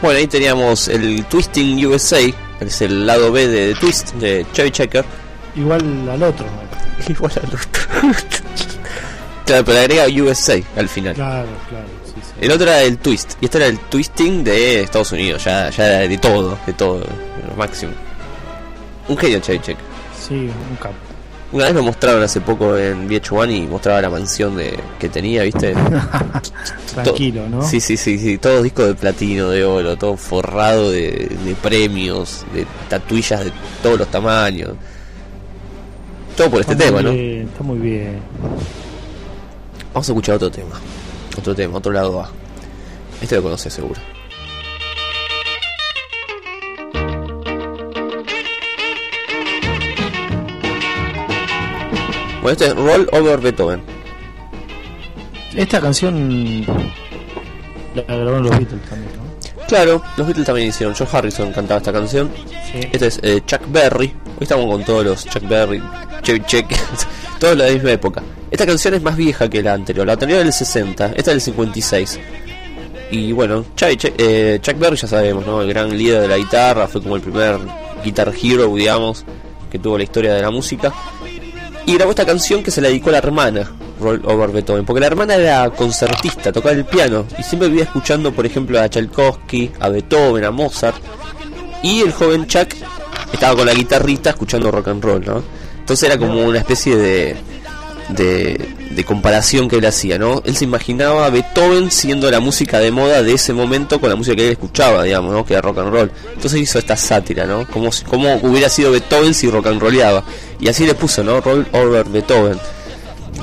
Bueno, ahí teníamos el Twisting USA, es el lado B de The Twist de Chevy Checker. Igual al otro. Igual al otro. claro, pero le agrega USA al final. Claro, claro. Sí, sí. El otro era el Twist, y este era el Twisting de Estados Unidos, ya, ya era de todo, de todo, lo máximo. Un genio Chevy Checker. Sí, un capo. Una vez lo mostraron hace poco en VH1 y mostraba la mansión de que tenía, ¿viste? Tranquilo, ¿no? Sí, sí, sí, sí, todos discos de platino, de oro, todo forrado de, de premios, de tatuillas de todos los tamaños. Todo por este Está tema, muy ¿no? bien, Está muy bien. Vamos a escuchar otro tema. Otro tema, otro lado A. Este lo conoces seguro. Bueno, este es Roll Over Beethoven. Esta canción la grabaron los Beatles también, ¿no? Claro, los Beatles también hicieron. George Harrison cantaba esta canción. Este es eh, Chuck Berry. Hoy estamos con todos los Chuck Berry, Chevy Check, todos de la misma época. Esta canción es más vieja que la anterior. La anterior es del 60, esta es del 56. Y bueno, Che- eh, Chuck Berry ya sabemos, ¿no? El gran líder de la guitarra, fue como el primer guitar hero, digamos, que tuvo la historia de la música. Y grabó esta canción que se la dedicó a la hermana, Roll Over Beethoven, porque la hermana era concertista, tocaba el piano, y siempre vivía escuchando, por ejemplo, a Tchaikovsky, a Beethoven, a Mozart, y el joven Chuck estaba con la guitarrita escuchando rock and roll, ¿no? Entonces era como una especie de, de, de comparación que él hacía, ¿no? Él se imaginaba a Beethoven siendo la música de moda de ese momento con la música que él escuchaba, digamos, ¿no? Que era rock and roll. Entonces hizo esta sátira, ¿no? Como, como hubiera sido Beethoven si rock and rolleaba. Y así le puso, ¿no? Roll over Beethoven.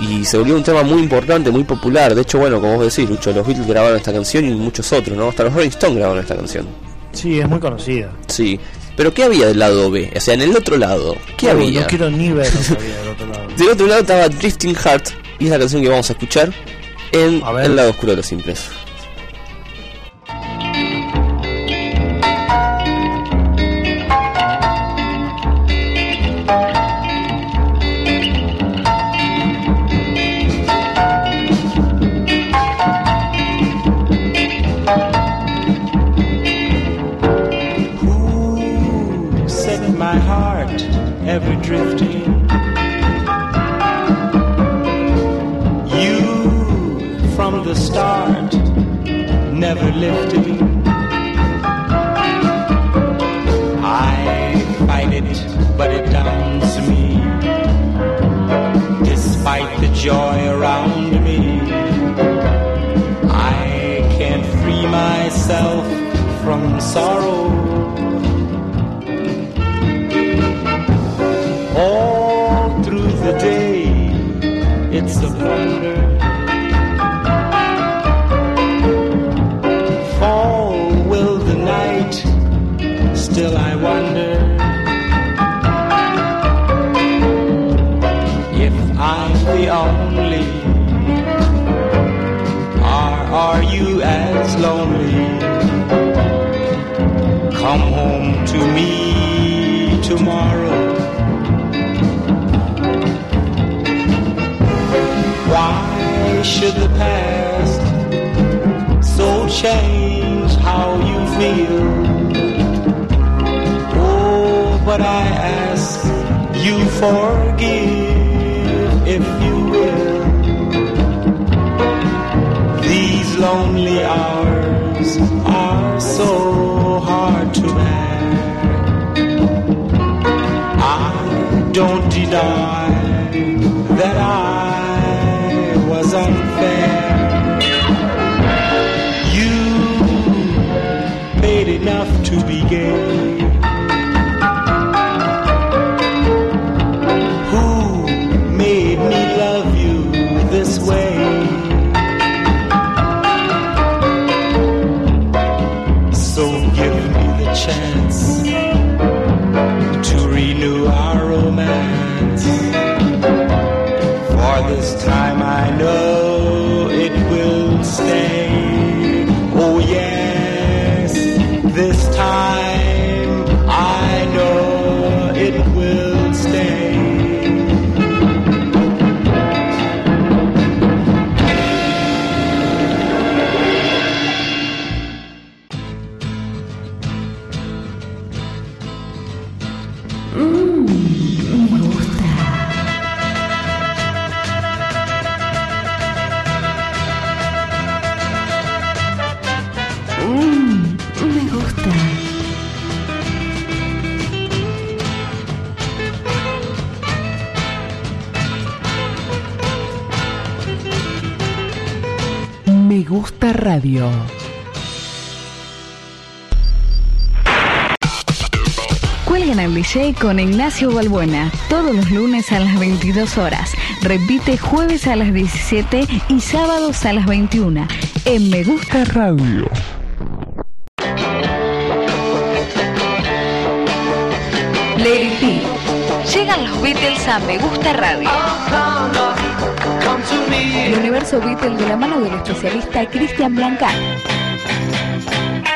Y se volvió un tema muy importante, muy popular. De hecho, bueno, como vos decís, Lucho, los Beatles grabaron esta canción y muchos otros, ¿no? Hasta los Rolling Stones grabaron esta canción. Sí, es muy conocida. Sí. Pero ¿qué había del lado B? O sea, en el otro lado, ¿qué No, había? No quiero ni ver lo que había del otro lado. Del otro lado estaba Drifting Heart y es la canción que vamos a escuchar en el lado oscuro de los simples. Ignacio todos los lunes a las 22 horas. Repite jueves a las 17 y sábados a las 21 en Me Gusta Radio. Lady P. Llegan los Beatles a Me Gusta Radio. El universo Beatles de la mano del especialista Cristian Blanca.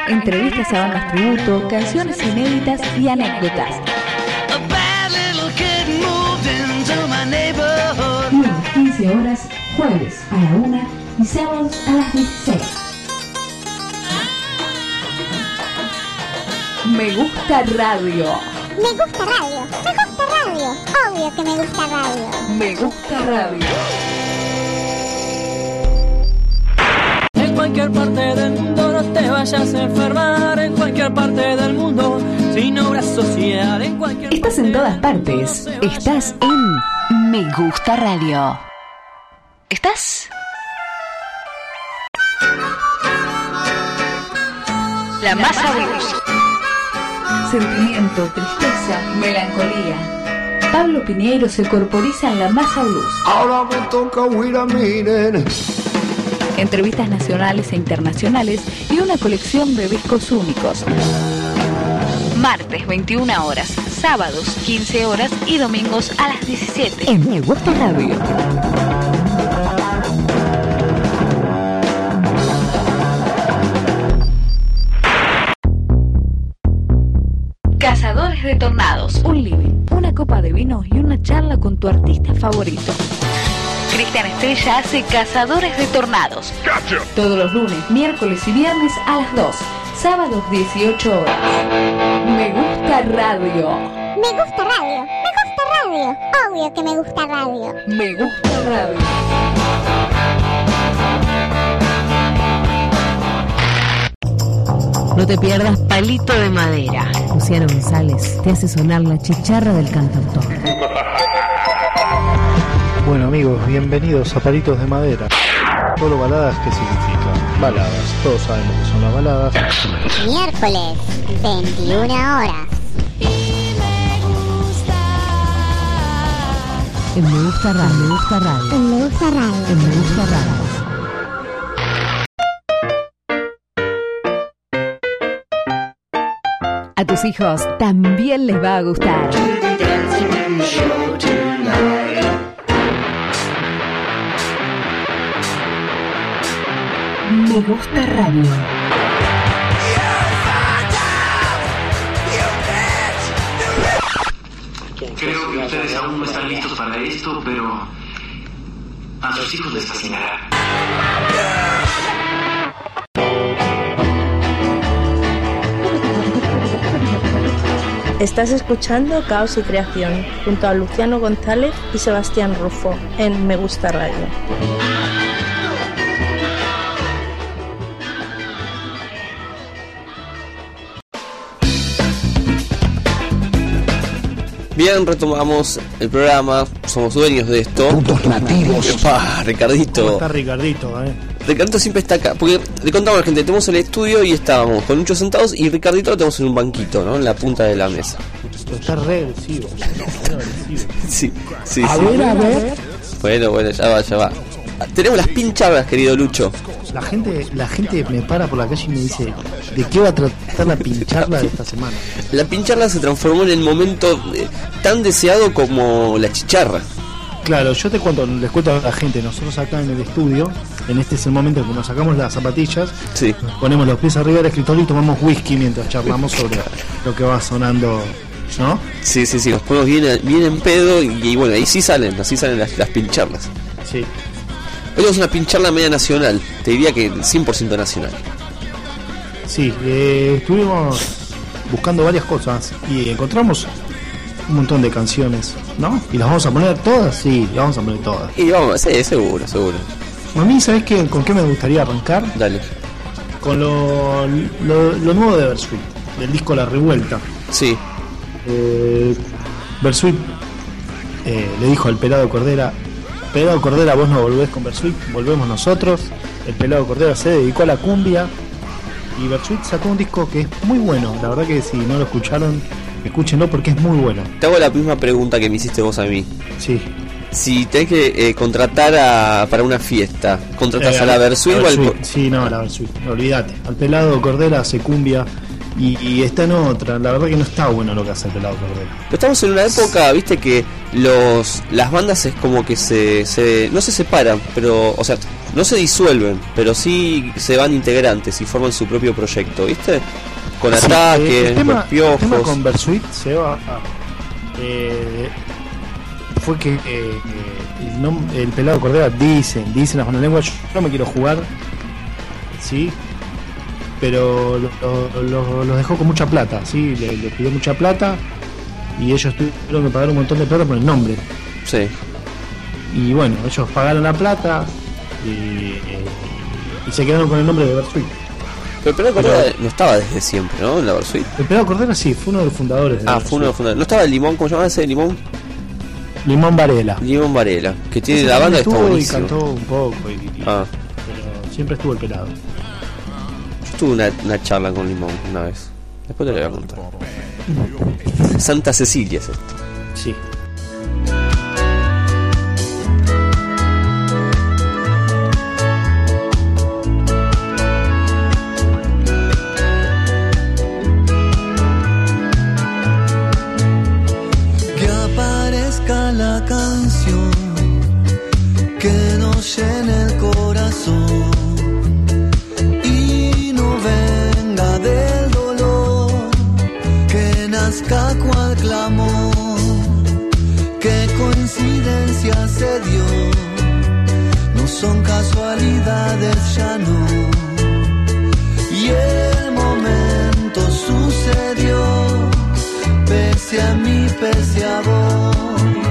Entrevistas a bandas tributo, canciones inéditas y anécdotas. 15 horas, jueves a la 1 y sábados a las 16. Me gusta radio. Me gusta radio, me gusta radio. Obvio que me gusta radio. Me gusta radio. En cualquier parte del mundo no te vayas a enfermar. En cualquier parte del mundo, sin obra social. En cualquier Estás en todas partes. Estás en Me Gusta Radio. ¿Estás? La masa blues. Sentimiento, tristeza, melancolía. Pablo Piñeiro se corporiza en la masa blues. Ahora me toca huir a miren. Entrevistas nacionales e internacionales y una colección de discos únicos. Martes 21 horas, sábados 15 horas y domingos a las 17. En Gusta Radio. Cazadores de Tornados, un living, una copa de vino y una charla con tu artista favorito. Cristian Estrella hace Cazadores de Tornados. Todos los lunes, miércoles y viernes a las 2. Sábados 18 horas. Me gusta radio. Me gusta radio, me gusta radio. Obvio que me gusta radio. Me gusta radio. No te pierdas Palito de Madera. Luciano González te hace sonar la chicharra del cantautor. Bueno amigos, bienvenidos a Palitos de Madera. Solo baladas, ¿qué significa? Baladas, todos sabemos que son las baladas. Miércoles, 21 horas. En Me Gusta Radio. Me Gusta Radio. Me gusta radio. En Me Gusta Radio. A tus hijos también les va a gustar. Me gusta radio. Creo que ustedes aún no están listos para esto, pero a sus hijos les fascinará. Estás escuchando Caos y Creación junto a Luciano González y Sebastián Rufo en Me Gusta Radio. Bien, retomamos el programa. Somos dueños de esto. Putos nativos. Epa, Ricardito. ¿Cómo está Ricardito, eh? Ricardito siempre está acá. Porque le contamos a la gente, tenemos el estudio y estábamos con muchos sentados y Ricardito lo tenemos en un banquito, ¿no? En la punta de la mesa. Está re agresivo. re agresivo. Sí, sí, A sí. ver, a ver. Bueno, bueno, ya va, ya va. Tenemos las pincharlas, querido Lucho. La gente, la gente me para por la calle y me dice, ¿de qué va a tratar la pincharla de esta semana? La pincharla se transformó en el momento eh, tan deseado como la chicharra. Claro, yo te cuento, les cuento a la gente, nosotros acá en el estudio, en este es el momento en que nos sacamos las zapatillas, Sí. nos ponemos los pies arriba del escritorio y tomamos whisky mientras charlamos sobre lo que va sonando, ¿no? Sí, sí, sí, nos ponemos bien, bien en pedo y, y bueno, ahí sí salen, así salen las, las pincharlas. Sí. Hoy tenemos una pincharla media nacional, te diría que 100% nacional. Sí, eh, estuvimos buscando varias cosas y encontramos un montón de canciones, ¿no? ¿Y las vamos a poner todas? Sí, las vamos a poner todas. Y vamos, sí, seguro, seguro. A mí, ¿sabes qué? con qué me gustaría arrancar? Dale. Con lo, lo, lo nuevo de Bersuit, del disco La Revuelta. Sí. Eh, Bersuit eh, le dijo al pelado Cordera, pelado Cordera, vos no volvés con Bersuit, volvemos nosotros. El pelado Cordera se dedicó a la cumbia y Bersuit sacó un disco que es muy bueno. La verdad que si no lo escucharon, escúchenlo porque es muy bueno. Te hago la misma pregunta que me hiciste vos a mí. Sí. Si tenés que eh, contratar a, para una fiesta, ¿contratás Eh, a la Versuit o al Sí, no, la Bersuit, olvídate. Al pelado Cordera se cumbia y, y está en otra. La verdad que no está bueno lo que hace el pelado Cordera. Pero estamos en una época, viste, que los las bandas es como que se, se no se separan, pero, o sea, no se disuelven, pero sí se van integrantes y forman su propio proyecto, ¿viste? Con Sí, ataques, eh, el tema, el tema con Bersuit se va eh, fue que eh, el, nom- el pelado Cordera dicen, dicen las malas lenguas, yo no me quiero jugar, sí, pero lo- lo- lo- los dejó con mucha plata, sí, le, le pidió mucha plata y ellos tuvieron que pagar un montón de plata por el nombre. Sí. Y bueno, ellos pagaron la plata y, eh, y se quedaron con el nombre de Bersuit. Pero el pelado Cordera no estaba desde siempre, ¿no? En la Versuit. El pelado Cordera sí, fue uno de los fundadores. de Ah, fue uno de los fundadores. ¿No estaba el Limón? ¿Cómo se llama ese Limón? Limón Varela. Limón Varela, que tiene la banda que está estuvo y cantó un poco, y- y- Ah, pero siempre estuvo el pelado. yo tuve una, una charla con Limón una vez. Después te lo voy a contar. Santa Cecilia es esto. Sí. Son casualidades ya no y el momento sucedió pese a mí, pese a vos.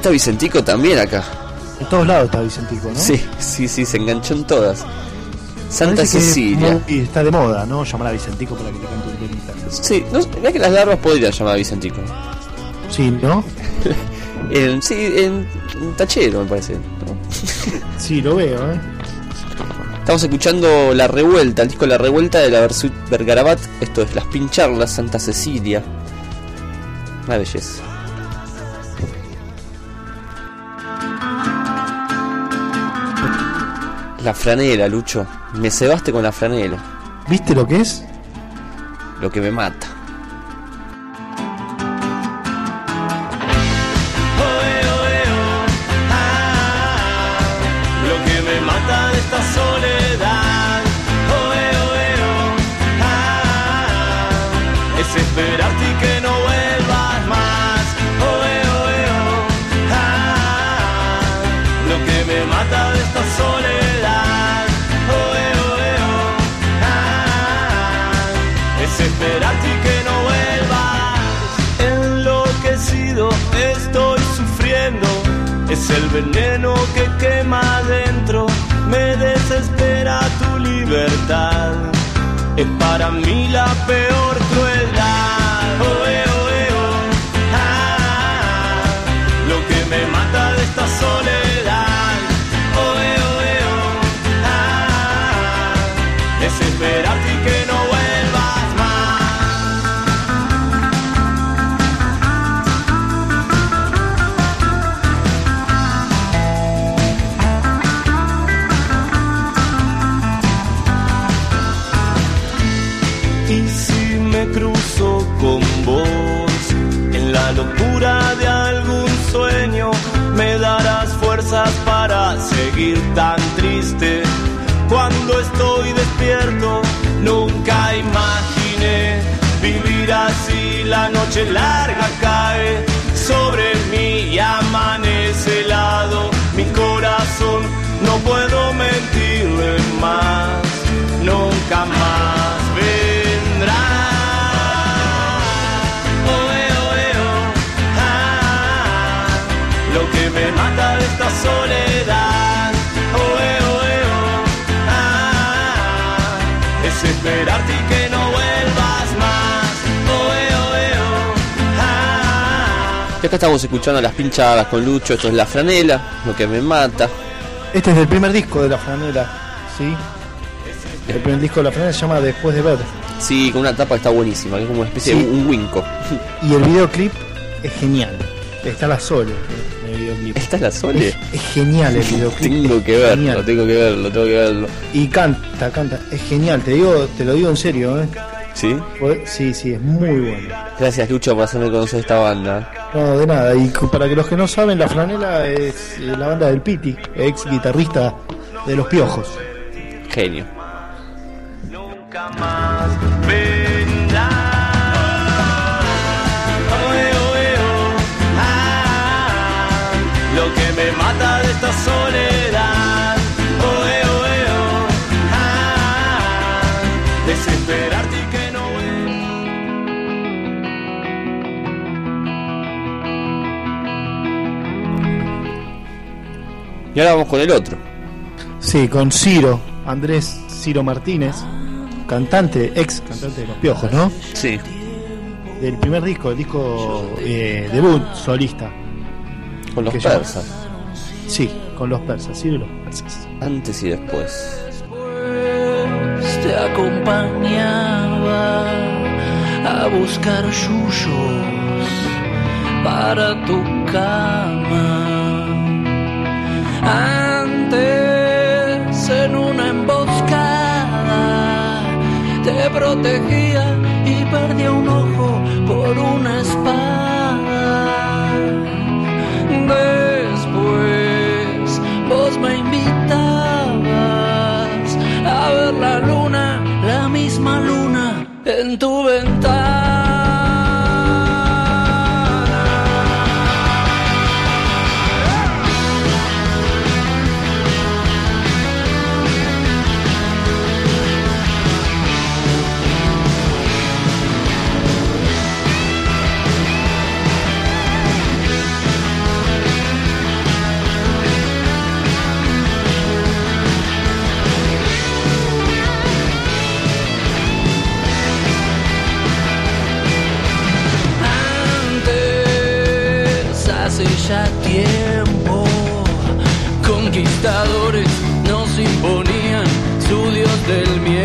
Está Vicentico también acá. En todos lados está Vicentico, ¿no? Sí, sí, sí, se enganchó en todas. Santa Cecilia. muy- está de moda, ¿no? Llamar a Vicentico para que te cante un temita. Sí, no, mirá que las larvas podría llamar a Vicentico. Sí, ¿no? En, sí, en, en tachero me parece. ¿no? Sí, lo veo, ¿eh? Estamos escuchando La Revuelta, el disco La Revuelta de la Versuit Bergarabat. Esto es Las Pincharlas, Santa Cecilia. Una belleza. La franela, Lucho. Me cebaste con la franela. ¿Viste lo que es? Lo que me mata. Es el veneno que quema adentro, me desespera tu libertad. Es para mí la peor crueldad. Oe, oe, oh, ah, lo que me mata de esta soledad. Para seguir tan triste. Cuando estoy despierto, nunca imaginé vivir así. La noche larga cae sobre mí y amanece helado. Mi corazón no puedo mentirle más, nunca más mata de esta soledad. Oe, oe, oh, ah, es esperarte y que no vuelvas más. Oe, oe, oh, ah. Y acá estamos escuchando las pinchadas con Lucho. Esto es La Franela, lo que me mata. Este es del primer disco de La Franela, ¿sí? El primer disco de La Franela se llama Después de ver. Sí, con una tapa que está buenísima, que es como una especie Sí. de un winco. Y el videoclip es genial. Está la Sole en videoclip. ¿Está la Sole? Es, es genial el videoclip. Tengo que es verlo, genial. tengo que verlo, tengo que verlo. Y canta, canta. Es genial, te digo, te lo digo en serio, ¿eh? ¿Sí? Pues- Sí, sí, es muy bueno. Gracias Lucho por hacerme conocer esta banda. No, de nada. Y para que los que no saben, La Franela es eh, la banda del Piti, ex guitarrista de Los Piojos. Genio. nunca más soledad. Oe, oe, oh, ah, desesperarte y que no Y ahora vamos con el otro. Sí, con Ciro, Andrés Ciro Martínez, cantante, ex cantante de Los Piojos, ¿no? Sí. Del primer disco, el disco eh, debut solista. Con los persas. Sí, con los persas, Ciro y los persas. Antes y después. te acompañaba a buscar yuyos para tu cama. Antes en una emboscada te protegía y perdía un ojo por una en tu ventana. Conquistadores nos imponían su dios del miedo.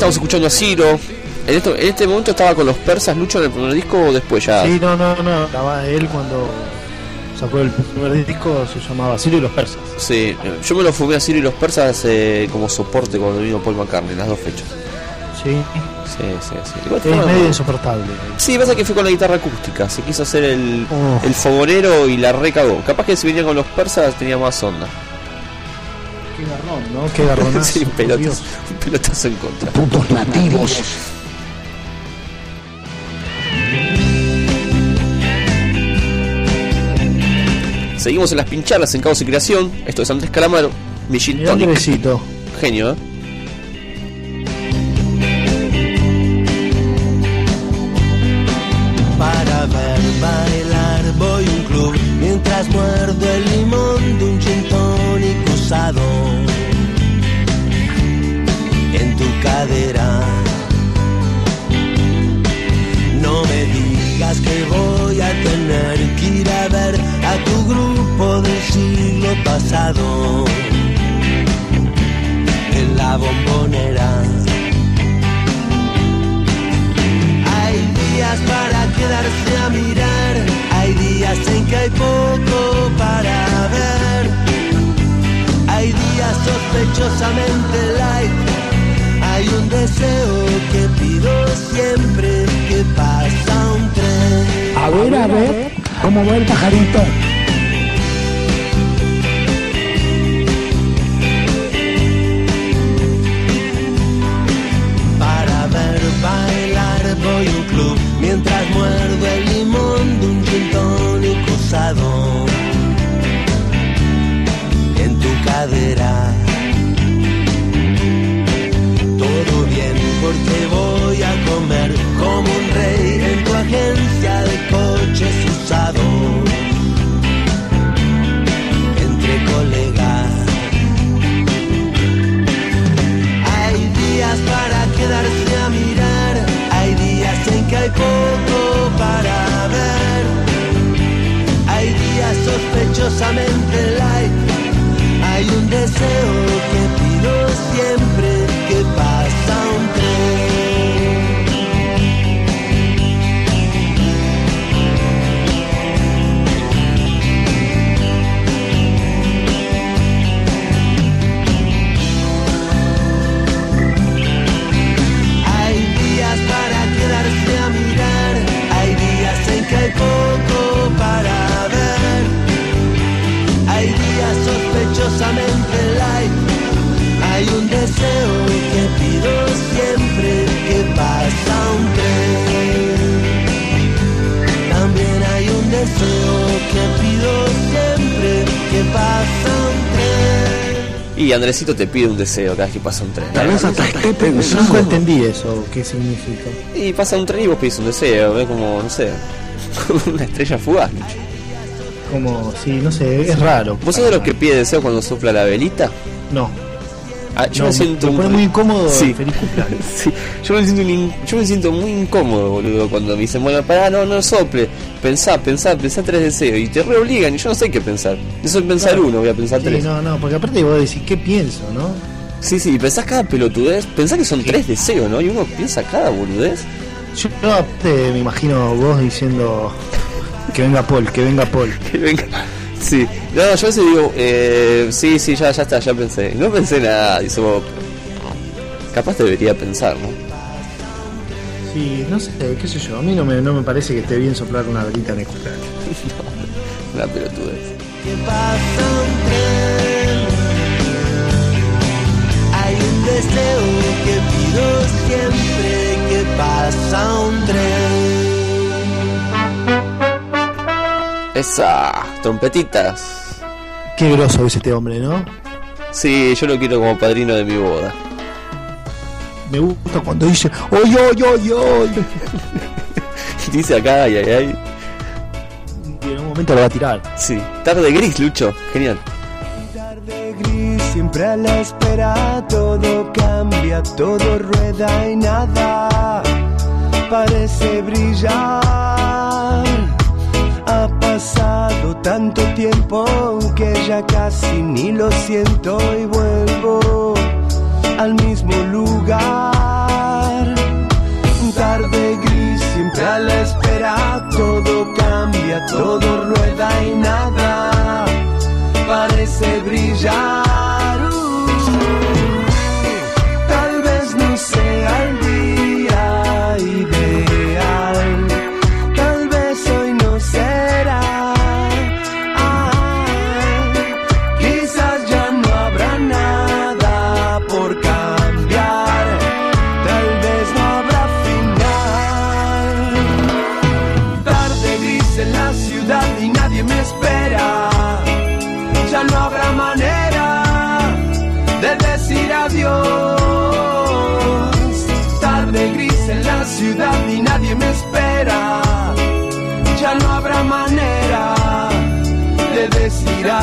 Estamos escuchando a Ciro. En, esto, en este momento estaba con los persas, Lucho en el primer disco o después ya. Sí, no, no, no. Estaba él cuando sacó el primer disco, se llamaba Sirio y los persas. Sí, yo me lo fumé a Ciro y los persas eh, como soporte cuando vino Paul McCartney, las dos fechas. Sí. Sí, sí, sí. Igual Es medio insoportable. Sí, pasa que fue con la guitarra acústica, se quiso hacer el, Oh. el fogonero y la recagó. Capaz que si venía con los persas tenía más onda. Qué garrón, ¿no? Qué sí, pelotas, pelotas en contra. Putos nativos. Seguimos en las pinchadas en Caos y Creación. Esto es Andrés Calamaro, mi gin Mirá tonic. Andresito. Genio, ¿eh? Sospechosamente light, hay un deseo que pido siempre que pasa un tren. A ver, a ver, cómo va el pajarito. Sospechosamente que pido siempre que pasa un tren. Y Andresito te pide un deseo cada vez que pasa un tren. Tal vez eh, hasta esté pensando. Nunca entendí eso, qué significa. Y pasa un tren y vos pides un deseo, es como, no sé, una estrella fugaz. Como, sí, no sé, es raro. ¿Vos sos de los que pide deseo cuando sopla la velita? No. Ah, yo No, me siento me un- pone muy incómodo. Sí. Feliz cumpleaños. Sí, yo me siento in- yo me siento muy incómodo, boludo, cuando me dicen, bueno, pará, no, no sople, pensá, pensá, pensá tres deseos, y te reobligan, y yo no sé qué pensar. Eso es pensar Claro. uno, voy a pensar Sí, tres. no, no, porque aparte vos decís, ¿qué pienso, no? Sí, sí, pensás cada pelotudez, pensá que son tres deseos, ¿no? Y uno piensa cada boludez. Yo no, aparte me imagino vos diciendo que venga Paul, que venga Paul. Que venga. Sí, no, yo a veces digo, eh, sí, sí, ya, ya está, ya pensé. No pensé nada, dice vos. Capaz debería pensar, ¿no? Sí, no sé, qué sé yo, a mí no me, no me parece que esté bien soplar una velita en el cumpleaños. Una pelotudez. que pasa un tren. Hay un deseo que pido siempre que pasa un tren. Esa, trompetitas. Qué groso es este hombre, ¿no? Sí, yo lo quiero como padrino de mi boda. Me gusta cuando dice, ¡Oy, oy, oy, oy! Dice acá, ay, ay, ay. Y en un momento lo va a tirar. Sí, tarde gris, Lucho. Genial. Tarde gris, siempre a la espera, todo cambia, todo rueda y nada parece brillar. Pasado tanto tiempo que ya casi ni lo siento y vuelvo al mismo lugar. Tarde gris, siempre a la espera, todo cambia, todo rueda y nada parece brillar. Uh, tal vez no sea el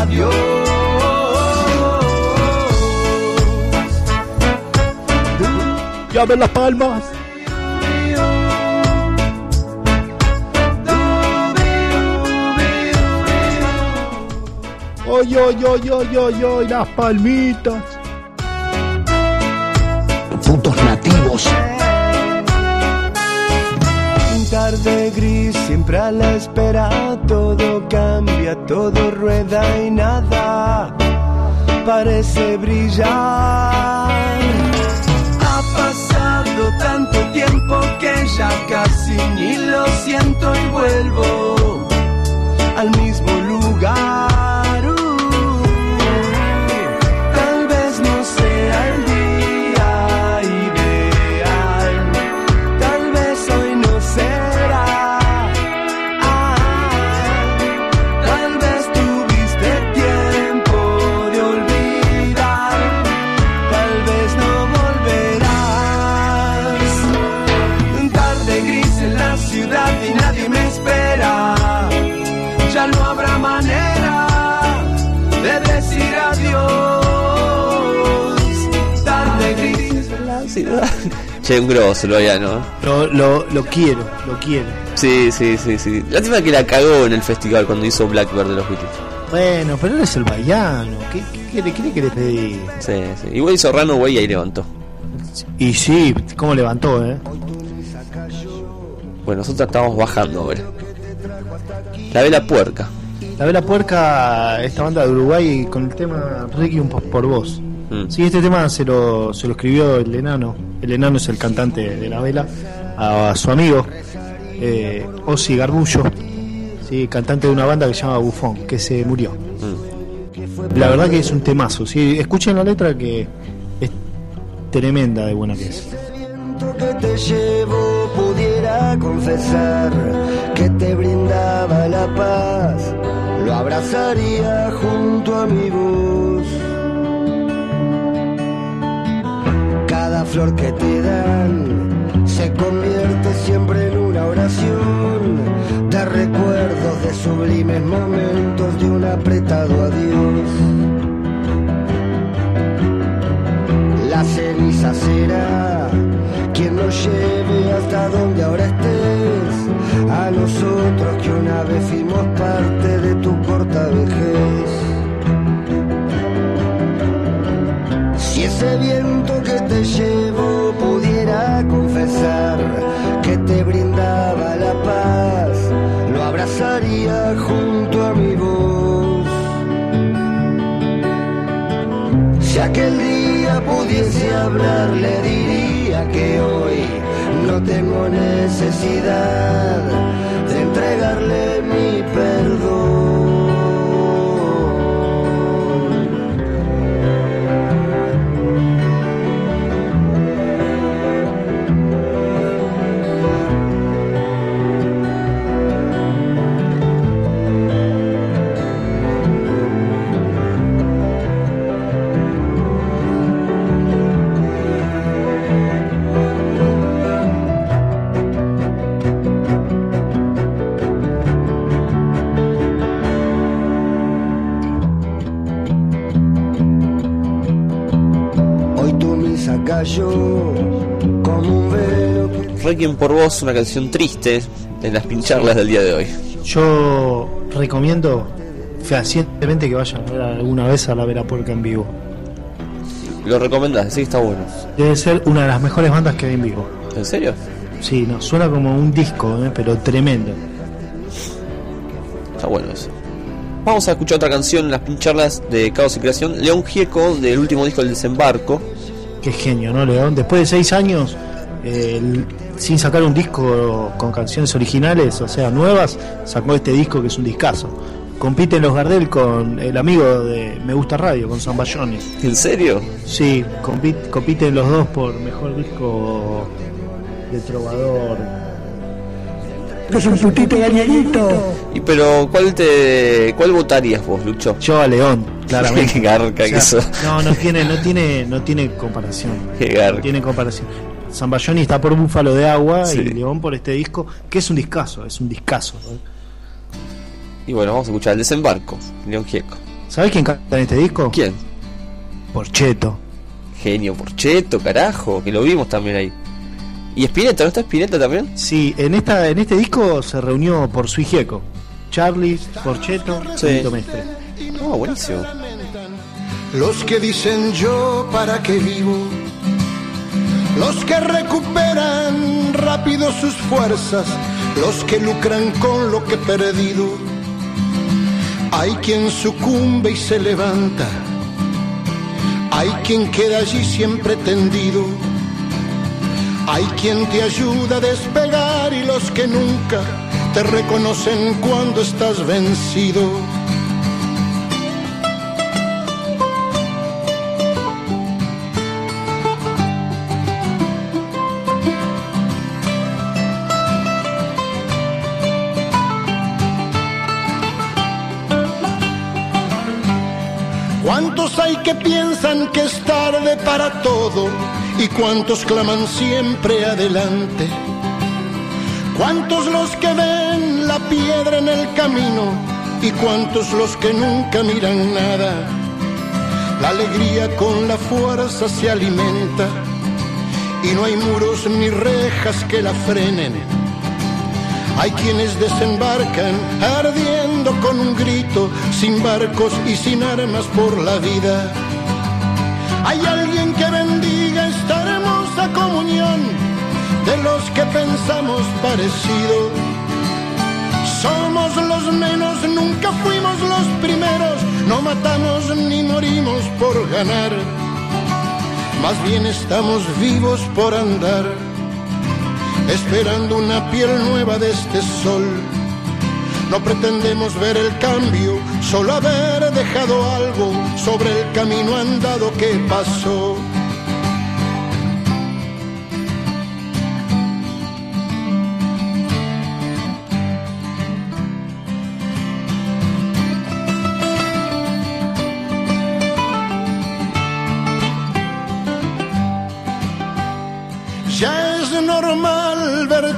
adiós. ¡Llamen las palmas! ¡Oy, oy, oy, oy, oy, oy! ¡Las palmitas! Putos nativos. Tarde gris, siempre a la espera, todo cambia, todo rueda y nada parece brillar. Ha pasado tanto tiempo que ya casi ni lo siento y vuelvo al mismo lugar. Che, un grosso, lo había, ¿no? Lo, lo, lo quiero, lo quiero. Sí, sí, sí, sí. Lástima que la cagó en el festival cuando hizo Blackbird de los Beatles. Bueno, pero él es el baiano. ¿Qué, qué, qué, qué, le pedí? Sí, sí. Igual hizo Runaway y ahí levantó. Y sí, cómo levantó, ¿eh? Bueno, nosotros estamos bajando ahora. La vela puerca. La Vela Puerca, esta banda de Uruguay, con el tema Requiem por, por vos. Mm. Sí, este tema se lo, se lo escribió el enano. El enano es el cantante de la vela. A, su amigo, eh, Ozzy Garbullo. Sí, cantante de una banda que se llama Bufón, que se murió. La verdad que es un temazo. Sí, escuchen la letra que es tremenda de buena que es. que te llevo pudiera confesar que te brindaba la paz, lo abrazaría junto a mi voz. Flor que te dan se convierte siempre en una oración de recuerdos de sublimes momentos de un apretado adiós. La ceniza será quien nos lleve hasta donde ahora estés, a nosotros que una vez fuimos parte de tu corta vejez. Ese viento que te llevo pudiera confesar que te brindaba la paz, lo abrazaría junto a mi voz. Si aquel día pudiese hablar, le diría que hoy no tengo necesidad de entregarle mi perdón. Cayó como un velo. Requiem por vos, una canción triste en las pincharlas del día de hoy. Yo recomiendo fehacientemente que vayan a ver alguna vez a la Vera Puerca en vivo. Lo recomendás, sí está bueno. Debe ser una de las mejores bandas que hay en vivo. ¿En serio? Sí, no, suena como un disco, ¿eh? pero tremendo. Está bueno eso. Vamos a escuchar otra canción en las pincharlas de Caos y Creación. León Gieco, del último disco El Desembarco. Qué genio, ¿no, León? Después de seis años, eh, sin sacar un disco con canciones originales, o sea, nuevas, sacó este disco que es un discazo. Compiten los Gardel con el amigo de Me Gusta Radio, con Zambayoni. ¿En serio? Sí, compi- compiten los dos por mejor disco de trovador. Que es un putito galleguito. Y pero, ¿cuál te cuál votarías vos, Lucho? Yo a León, claramente. Qué garca O sea, que sos. No, no tiene, no tiene, no tiene comparación. Qué garca. No tiene comparación. Zambayoni está por Búfalo de Agua Sí. y León por este disco, que es un discazo, es un discazo. Y bueno, vamos a escuchar El Desembarco, León Gieco. ¿Sabés quién canta en este disco? ¿Quién? Porcheto. Genio Porcheto, carajo, que lo vimos también ahí. ¿Y Spinetta? ¿No está Spinetta también? Sí, en esta, en este disco se reunió por su Gieco. Charlie, Porcheto, Sí. Mestre. Ah, buenísimo. Los que dicen yo para qué vivo, los que recuperan rápido sus fuerzas, los que lucran con lo que he perdido. Hay quien sucumbe y se levanta, hay quien queda allí siempre tendido, hay quien te ayuda a despegar y los que nunca te reconocen cuando estás vencido. Que piensan que es tarde para todo? ¿Y cuántos claman siempre adelante? ¿Cuántos los que ven la piedra en el camino? ¿Y cuántos los que nunca miran nada? La alegría con la fuerza se alimenta y no hay muros ni rejas que la frenen. Hay quienes desembarcan ardiendo con un grito, sin barcos y sin armas por la vida. Hay alguien que bendiga esta hermosa comunión de los que pensamos parecido. Somos los menos, nunca fuimos los primeros, no matamos ni morimos por ganar. Más bien estamos vivos por andar esperando una piel nueva de este sol. No pretendemos ver el cambio, solo haber dejado algo sobre el camino andado que pasó.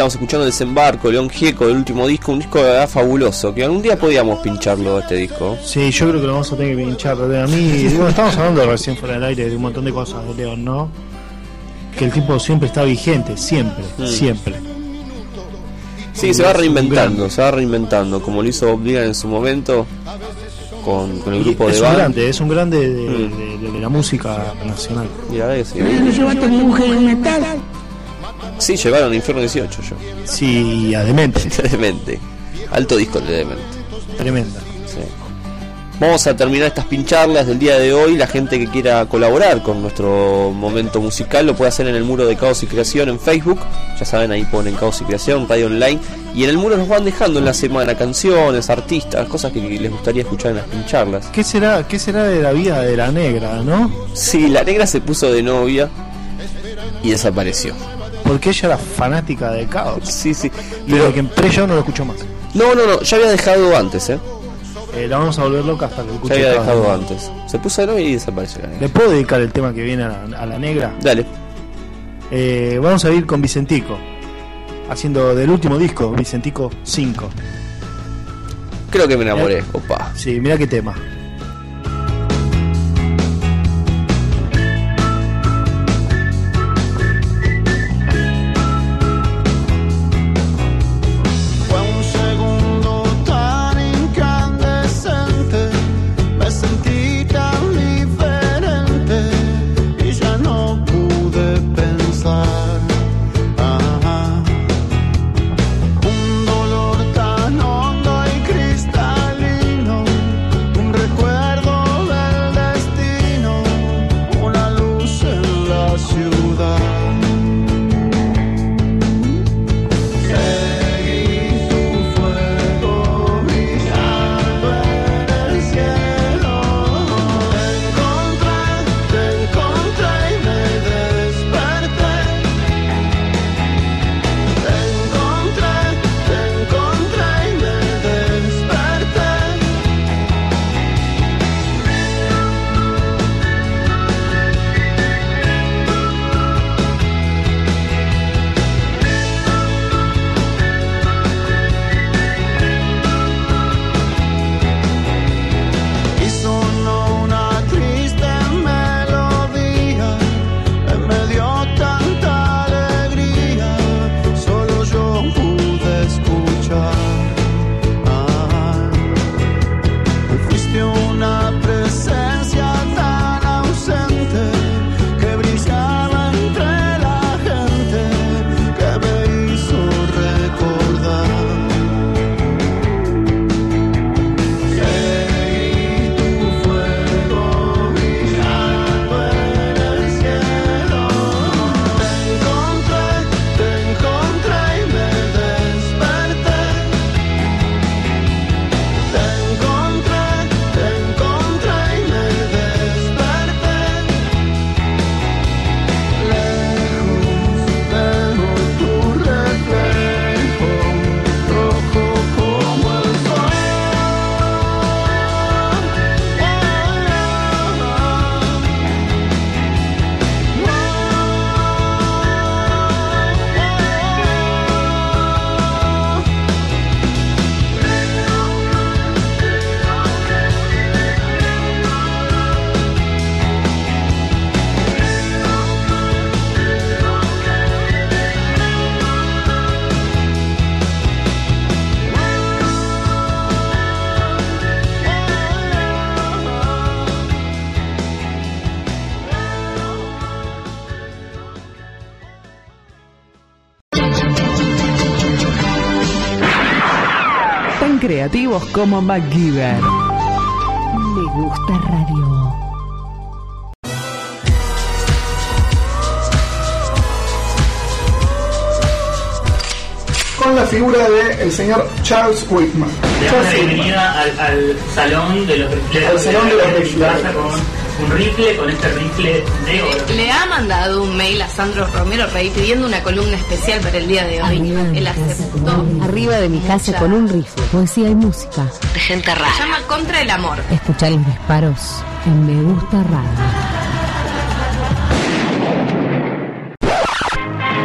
Estamos escuchando Desembarco, León Gieco, del último disco, un disco de verdad fabuloso, que algún día podíamos pincharlo este disco. Sí, yo creo que lo vamos a tener que pinchar. A mí, digo, estamos hablando recién fuera del aire de un montón de cosas de León, ¿no? Que el tipo siempre está vigente, siempre, Mm. siempre. Sí, se va reinventando, se va reinventando, como lo hizo Bob Dylan en su momento con, con el grupo es de un grande, es un grande de, Mm. de- de- de la música nacional. Y verdad que sí. ¿No llevaste a mi mujer en? Sí, llevaron Infierno 18 yo. Sí, a Demente. Demente. Alto disco de Demente. Tremenda. Sí. Vamos a terminar estas pincharlas del día de hoy. La gente que quiera colaborar con nuestro momento musical lo puede hacer en el muro de Caos y Creación en Facebook. Ya saben, ahí ponen Caos y Creación, Radio Online. Y en el muro nos van dejando en la semana canciones, artistas, cosas que les gustaría escuchar en las pincharlas. ¿Qué será, ¿Qué será de la vida de la negra, no? Sí, la negra se puso de novia y desapareció. Porque ella era fanática de caos. Sí, sí. Desde que entré yo no lo escucho más. No, no, no, ya había dejado antes, ¿eh? Eh, la vamos a volver loca hasta que Ya escuche había Caos. dejado antes. Se puso de y desapareció la negra. ¿Le puedo dedicar el tema que viene a la, a la negra? Dale. Eh, vamos a ir con Vicentico. Haciendo del último disco, Vicentico 5. Creo que me enamoré. Opa. Sí, mira qué tema. Creativos como MacGyver. Me gusta radio. con la figura del señor Charles Whitman. Le damos la bienvenida al, al salón de los. Al salón de los En un rifle, con este rifle de oro. Le ha mandado un mail a Sandro Romero Rey pidiendo una columna especial para el día de hoy. Él aceptó. Arriba de mi casa con un rifle, poesía y música. De gente rara. Se llama Contra el Amor. Escuchar los disparos en Me Gusta Radio.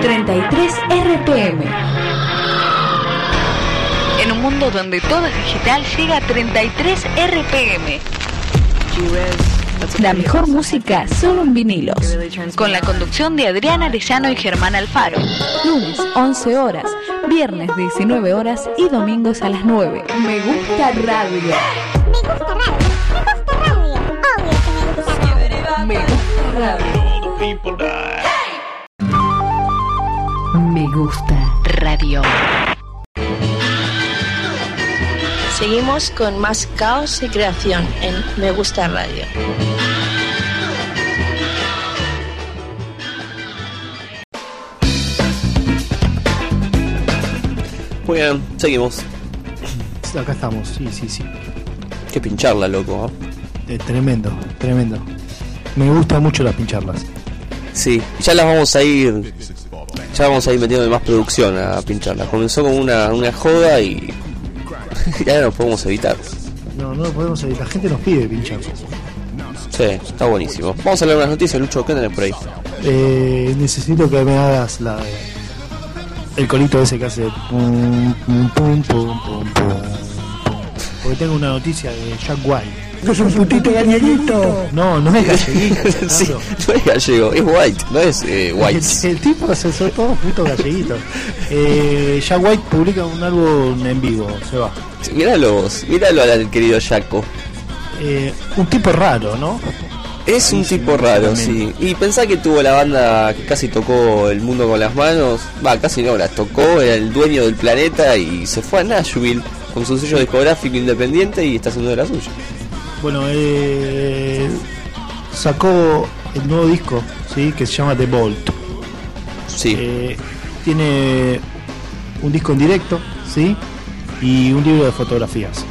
33 RPM. En un mundo donde todo es digital, llega a 33 RPM. La mejor música solo en vinilos. Con la conducción de Adriana Arellano y Germán Alfaro. Lunes 11 horas, viernes 19 horas y domingos a las 9. Me gusta radio. Me gusta radio. Me gusta radio. Seguimos con más caos y creación en Me Gusta Radio. Muy bien, seguimos. Acá estamos, sí, sí, sí. Que pincharla, loco. Eh, tremendo, tremendo. Me gustan mucho las pincharlas. Sí, ya las vamos a ir. Ya vamos a ir metiendo más producción a pincharlas. Comenzó como una, una joda y. ya no podemos evitar. No, no lo podemos evitar. La gente nos pide pinchar. Sí, está buenísimo. Vamos a leer unas noticias, Lucho. ¿Qué tenés por ahí? Eh, necesito que me hagas la el colito ese que hace pum, pum, pum, pum, pum, pum, pum. Porque tengo una noticia de Jack White. Es un putito galleguito. No, no es galleguito. sí, no es gallego, es white, no es eh, white. El, el tipo se son todos putos galleguitos. Eh, Jack White publica un álbum en vivo, se va. Míralo vos, míralo al querido Jaco. Eh, un tipo raro, ¿no? Es un tipo raro, sí. Y pensá que tuvo la banda que casi tocó el mundo con las manos. Va, casi no, la tocó, era el dueño del planeta y se fue a Nashville con su sello discográfico independiente y está haciendo de la suya. Bueno, eh, sacó el nuevo disco, ¿sí? Que se llama The Bolt. Sí. Eh, tiene un disco en directo, ¿sí? Y un libro de fotografías.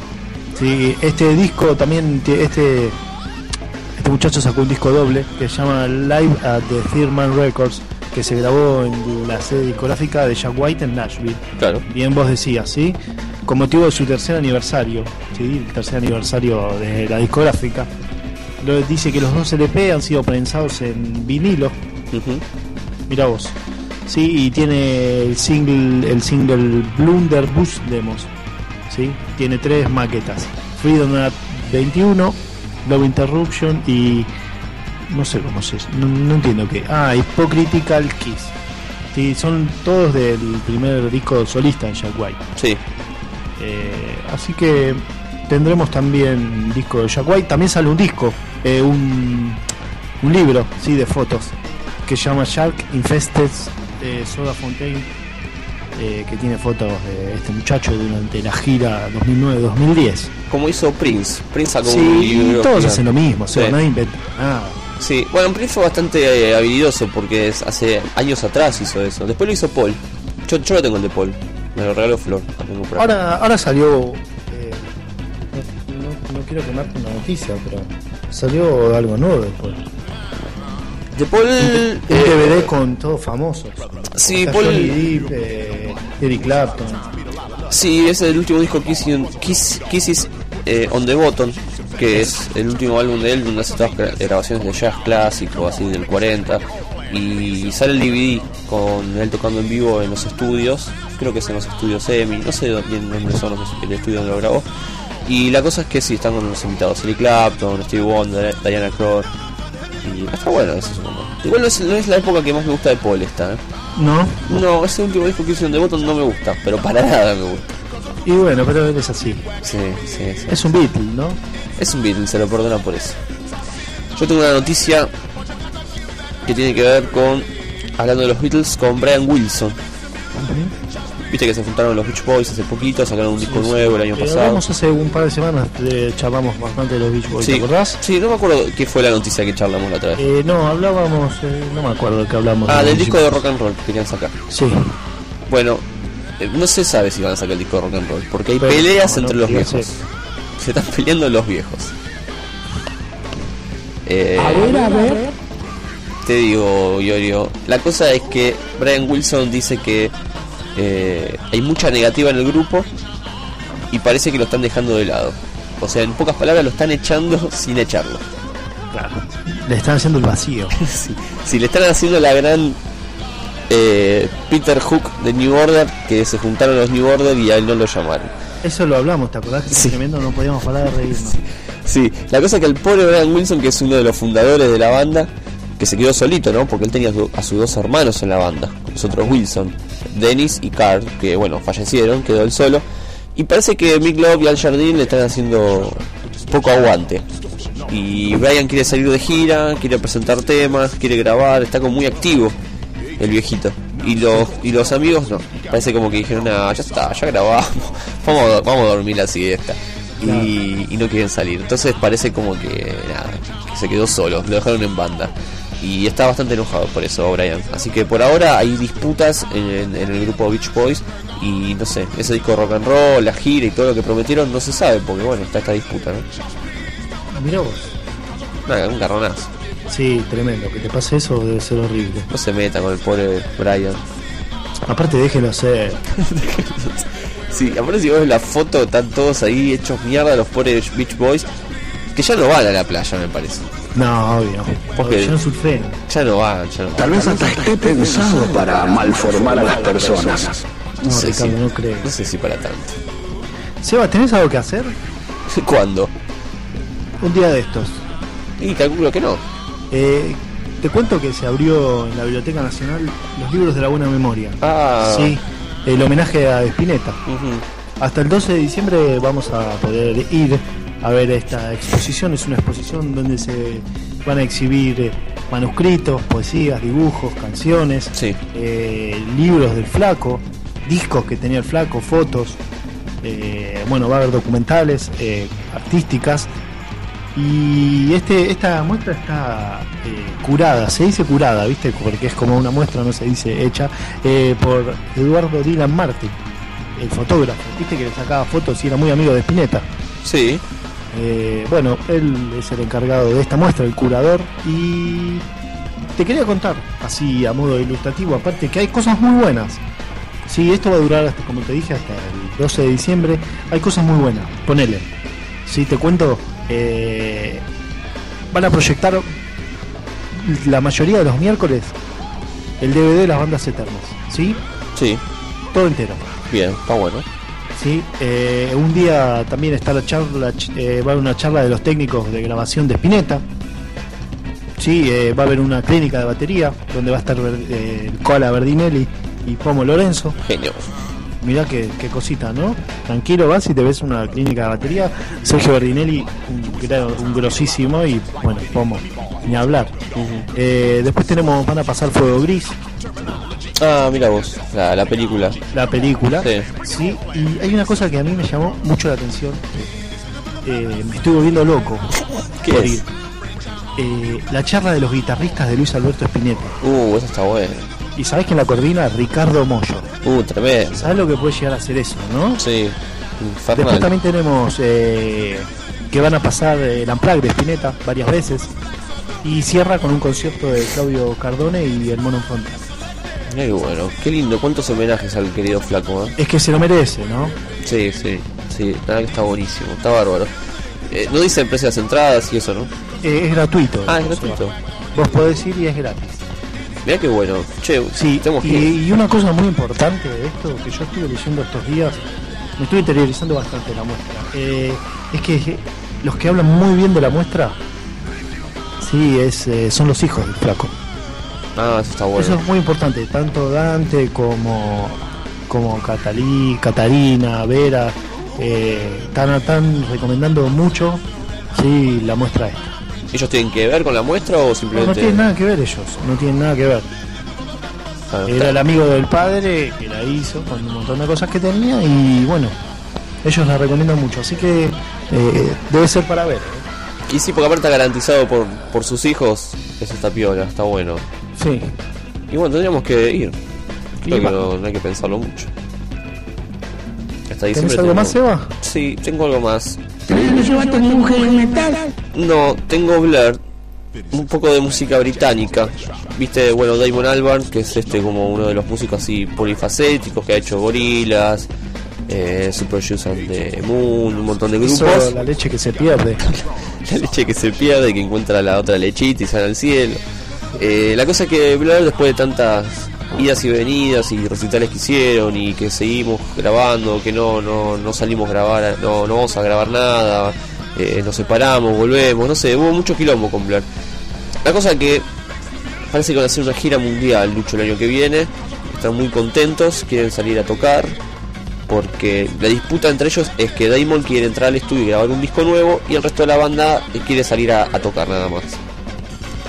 Sí, este disco también, este, este muchacho sacó un disco doble que se llama Live at the Third Records, que se grabó en la sede discográfica de Jack White en Nashville. Claro. Bien vos decías, ¿sí? Con motivo de su tercer aniversario, ¿sí? El tercer aniversario de la discográfica. Dice que los dos LP han sido prensados en vinilo. Mira vos. Sí, y tiene el single, el single Blunderbuss Demos. ¿sí? Tiene tres maquetas. Freedom at 21, Love Interruption y no sé cómo se no, no entiendo qué. Ah, Hypocritical Kiss. Sí, son todos del primer disco solista de Jack White. Sí. Eh, así que tendremos también disco de Jack White. También sale un disco, eh, un, un libro, sí, de fotos que se llama Shark Infested eh, Soda Fontaine, eh, que tiene fotos de este muchacho durante la gira 2009-2010. Como hizo Prince. Prince sacó Sí, un libro. todos hacen lo mismo, o sea, Sí. nadie inventa nada. Sí, bueno, Prince fue bastante eh, habilidoso porque es- hace años atrás hizo eso. Después lo hizo Paul. Yo, yo lo tengo el de Paul. Me lo regaló Flor. Lo tengo por acá. Ahora, ahora salió. eh, no, no- no quiero quemarte una noticia, pero salió algo nuevo después. De Paul. Un, eh, DVD con todos famosos. Sí, Está Paul- Johnny Depp, eh, Eric Clapton. Sí, es el último disco Kissing, Kiss, Kisses eh, on the Bottom, que es el último álbum de él, donde hace todas gra- grabaciones de jazz clásico, así del 40. Y sale el DVD con él tocando en vivo en los estudios, creo que es en los estudios EMI, no sé bien dónde son los, el estudio donde lo grabó. Y la cosa es que sí, están con los invitados, Eric Clapton, Stevie Wonder, Diana Krall. Y está bueno eso. Igual no es, no es la época que más me gusta de Paul esta, ¿eh? ¿No? No, ese último disco que en The Bottom no me gusta, pero para nada me gusta. Y bueno, pero él es así. Sí, sí, sí. Es un Beatle, ¿no? Es un Beatle, se lo perdona por eso. Yo tengo una noticia que tiene que ver con, hablando de los Beatles, con Brian Wilson. Viste que se juntaron los Beach Boys hace poquito, sacaron un disco nuevo el año Eh, pasado. hablamos hace un par de semanas, de, charlamos bastante de los Beach Boys, ¿te Sí, acordás? sí, no me acuerdo qué fue la noticia que charlamos la otra vez. Eh, no, hablábamos, eh, no me acuerdo de qué hablamos. ah, de del disco de rock and roll que querían sacar. Sí. Bueno, eh, no se sabe si van a sacar el disco de rock and roll, porque hay Pero, peleas entre no los viejos. Se están peleando los viejos. Eh, A ver, a ver. Te digo, Iorio, la cosa es que Brian Wilson dice que eh, hay mucha negativa en el grupo y parece que lo están dejando de lado. O sea, en pocas palabras lo están echando sin echarlo. Claro. Le están haciendo el vacío. sí. Si le están haciendo la gran eh, Peter Hook de New Order, que se juntaron los New Order y a él no lo llamaron. Eso lo hablamos, ¿te acordás? Que tremendo, no podíamos parar de reírnos. Sí, la cosa es que el pobre Brian Wilson, que es uno de los fundadores de la banda, que se quedó solito, ¿no? Porque él tenía a su- a sus dos hermanos en la banda, los otros Wilson, Dennis y Carl, que bueno, fallecieron, quedó él solo. Y parece que Mick Love y Al Jardine le están haciendo poco aguante. Y Brian quiere salir de gira, quiere presentar temas, quiere grabar, está como muy activo el viejito. Y los, y los amigos no, parece como que dijeron, ah, ya está, ya grabamos, vamos, a- vamos a dormir la siesta. Y, y no quieren salir. Entonces parece como que nada, que se quedó solo, lo dejaron en banda. Y está bastante enojado por eso Brian. Así que por ahora hay disputas en, en el grupo Beach Boys. Y no sé, ese disco rock and roll, la gira y todo lo que prometieron no se sabe porque bueno, está esta disputa, ¿no? Mirá vos. Nada, un garronazo. Sí, tremendo. Que te pase eso debe ser horrible. No se meta con el pobre Brian. Aparte, déjelo ser. Sí, aparte si vos ves la foto, están todos ahí hechos mierda los pobres Beach Boys. Que ya no van a la playa, me parece. No, obvio. Porque Ya no surfeen. Ya no van, ya no Tal vez hasta esté pensado para malformar a las personas. No, sé Ricardo, si- no creo. No sé si para tanto. Seba, ¿tenés algo que hacer? ¿Cuándo? Un día de estos. Y calculo que no. Eh, te cuento que se abrió en la Biblioteca Nacional los libros de la buena memoria. Ah. Sí, el homenaje a Spinetta. Hasta el 12 de diciembre vamos a poder ir a ver esta exposición. Es una exposición donde se van a exhibir eh, manuscritos, poesías, dibujos, canciones, eh, libros del flaco, discos que tenía el flaco, fotos. eh, bueno, va a haber documentales, eh, artísticas. Y este, esta muestra está eh, curada, se dice curada, ¿viste? Porque es como una muestra, no se dice hecha, eh, por Eduardo Dylan Martin, el fotógrafo. ¿Viste que le sacaba fotos y era muy amigo de Spinetta? Sí. Eh, bueno, él es el encargado de esta muestra, el curador. Y te quería contar, así a modo ilustrativo, aparte que hay cosas muy buenas. Sí, esto va a durar, hasta, como te dije, hasta el 12 de diciembre. Hay cosas muy buenas. Ponele. Sí, te cuento. Eh, van a proyectar la mayoría de los miércoles el DVD de las bandas eternas. ¿Sí? Sí. Todo entero. Bien, está bueno. Sí, eh, un día también está la charla, ch- eh, va a haber una charla de los técnicos de grabación de Spinetta. Sí, eh, va a haber una clínica de batería donde va a estar el Cola Verdinelli y Pomo Lorenzo. Genio. Mirá qué, qué cosita, ¿no? Tranquilo, vas y te ves una clínica de batería. Sergio Verdinelli, un, un grosísimo y bueno, Pomo, ni hablar. Eh, después tenemos, van a pasar Fuego Gris, Ah, mira vos, la, la película. la película. Sí. Sí, y hay una cosa que a mí me llamó mucho la atención. Eh, me estoy volviendo loco. ¿Qué por es? ir. Eh, la charla de los guitarristas de Luis Alberto Spinetta. Uh, esa está buena. Y sabés que la coordina Ricardo Mollo. Uh, tremendo. ¿Sabés lo que puede llegar a ser eso, no? Sí. Después Infernal. también tenemos eh, que van a pasar eh, el Amplac de Spinetta varias veces. Y cierra con un concierto de Claudio Cardone y el Mono Fonte. Qué bueno, qué lindo, cuántos homenajes al querido flaco, ¿eh? Es que se lo merece, ¿no? Sí, sí, sí, la verdad que está buenísimo, está bárbaro. Eh, no dice el precio de las entradas y eso, ¿no? Es gratuito. Ah, es gratuito. Vos podés ir y es gratis. Mirá qué bueno. Che, Sí, y, y una cosa muy importante de esto que yo estuve leyendo estos días, me estuve interiorizando bastante la muestra, eh, es que los que hablan muy bien de la muestra, sí, es, eh, son los hijos del flaco. Ah, eso está bueno. Eso es muy importante, tanto Dante como, como Catalí, Catarina, Vera, eh, están, están recomendando mucho sí, la muestra esta. ¿Ellos tienen que ver con la muestra o simplemente.? no tienen nada que ver ellos, no tienen nada que ver. Ah, Era el amigo del padre que la hizo con un montón de cosas que tenía y bueno, ellos la recomiendan mucho, así que eh, debe ser para ver. ¿eh? Y sí, porque aparte está garantizado por, por sus hijos, eso está piola, está bueno. Sí. Y bueno, tendríamos que ir. Creo que no, no hay que pensarlo mucho. Hasta ¿Tenés algo más, tenemos- Seba? Sí, tengo algo más. ¿No llevaste ningún heavy metal? No, tengo Blur, un poco de música británica. Viste, bueno, Damon Albarn, que es este como uno de los músicos así polifacéticos que ha hecho Gorilas, eh, Super Shoes and the Moon, un montón de grupos. La leche que se pierde. la leche que se pierde, que encuentra la otra lechita y sale al cielo. Eh, la cosa es que Blur, después de tantas idas y venidas y recitales que hicieron y que seguimos grabando, que no, no, no salimos a grabar, no, no vamos a grabar nada, eh, nos separamos, volvemos, no sé, hubo mucho quilombo con Blur. La cosa que parece que van a hacer una gira mundial, Lucho, el año que viene. Están muy contentos, quieren salir a tocar. Porque la disputa entre ellos es que Damon quiere entrar al estudio y grabar un disco nuevo y el resto de la banda quiere salir a tocar nada más.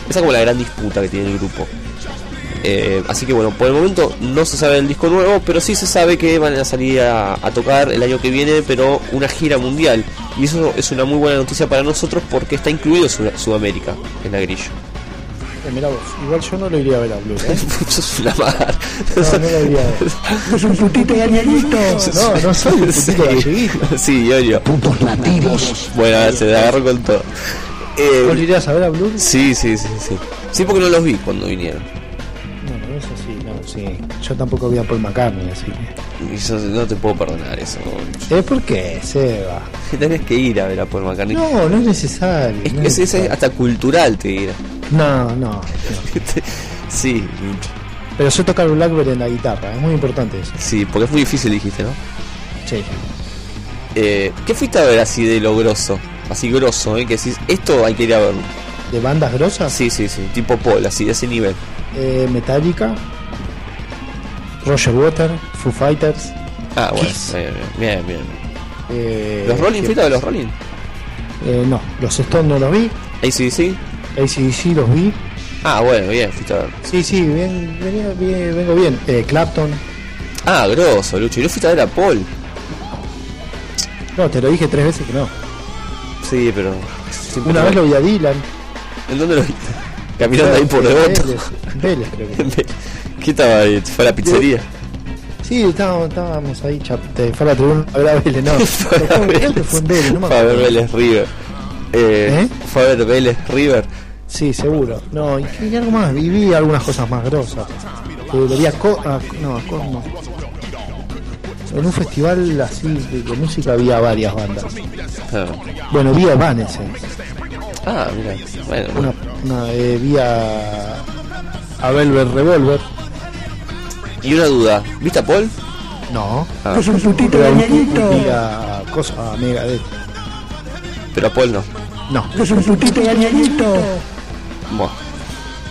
Esa es como la gran disputa que tiene el grupo. Eh, así que bueno, por el momento no se sabe del disco nuevo, pero sí se sabe que van a salir a, a tocar el año que viene, pero una gira mundial. Y eso es una muy buena noticia para nosotros porque está incluido Sud- Sudamérica en la grilla. Eh, mirá vos, igual yo no lo iría a ver a Blue, ¿eh? Sos una mar. No, no lo iría a ver. Es un putito galleguito. No, no soy un putito galleguito. Sí, yo, yo. Putos nativos. Bueno, se agarró con todo. Eh, ¿Vos irías a ver a Blue? sí, sí, sí, sí. Sí, porque no los vi cuando vinieron. Sí. Yo tampoco vi a Paul McCartney, así que. Y yo no te puedo perdonar eso. ¿Eh? ¿Por qué, Seba? Tenés que ir a ver a Paul McCartney. No, no es necesario. es, no es- es hasta cultural, te dirá. No, no. no. sí, Pero sé tocar Blackberry en la guitarra, es muy importante eso. sí, porque es muy difícil, dijiste, ¿no? Sí. Eh, ¿Qué fuiste a ver así de lo grosso? Así grosso, ¿eh? Que decís, esto hay que ir a verlo. ¿De bandas grosas? Sí, sí, sí, tipo Paul, así, de ese nivel. Eh, Metallica, Roger Water, Foo Fighters. Ah, bueno, Kiss. bien, bien, bien. eh, ¿Los Rolling? ¿qué ¿Fuiste más? los Rolling? Eh, no, los Stones no los vi. ACDC. ACDC los vi. Ah, bueno, bien, fuiste a ver. Sí, sí, bien, venía, bien, vengo bien. Eh, Clapton. Ah, grosso, Lucho. Y no fuiste a ver a Paul. No, te lo dije tres veces que no. Sí, pero. Una vez lo vi a Dylan. ¿En dónde lo viste? Caminando ahí por devoto. Vélez, Vélez, creo que. ¿Qué estaba ahí? ¿Fue a la pizzería? Sí, estábamos, estábamos ahí, chap, fue a la tribuna a ver a Vélez, no. Fue en Vélez, no me Fue a ver. Vélez River. Eh, ¿Eh? Fue a ver Vélez River. Sí, seguro. No, y, y algo más, y vi algunas cosas más grosas. Eh, lo vi a Co- a- no, a Co- no. En un festival así de, de música había varias bandas. Ah, Bueno, vi a Evanescence. Ah, mira. Bueno, Una, una, eh, vi a, a Velvet Revolver. Y una duda. ¿Viste a Paul? No. Ah. Es un putito Pero galleguito. vi a cosa a Megadeth. Pero a Paul no. No. Es un putito galleguito. Bueno,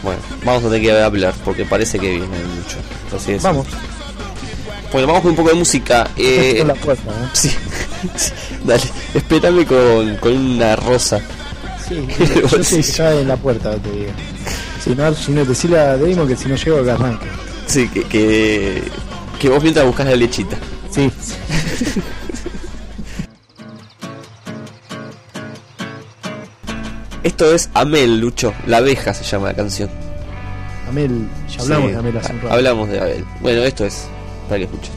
bueno, vamos a tener que hablar porque parece que viene mucho. Entonces, Vamos. Bueno, vamos con un poco de música. Eh, Con la puerta, ¿eh? sí, dale, espérame con, con una rosa. Sí, yo sí, bolsillo. ya en la puerta te digo. Si no, si no decirle a Demo que si no llego que arranque. Sí, que, que, que vos mientras buscas la lechita. Sí. Esto es Amel, Lucho. La abeja se llama la canción. Amel, ya hablamos Sí, de Amel hace un rato. Hablamos de Abel. Bueno, esto es para que escuchen.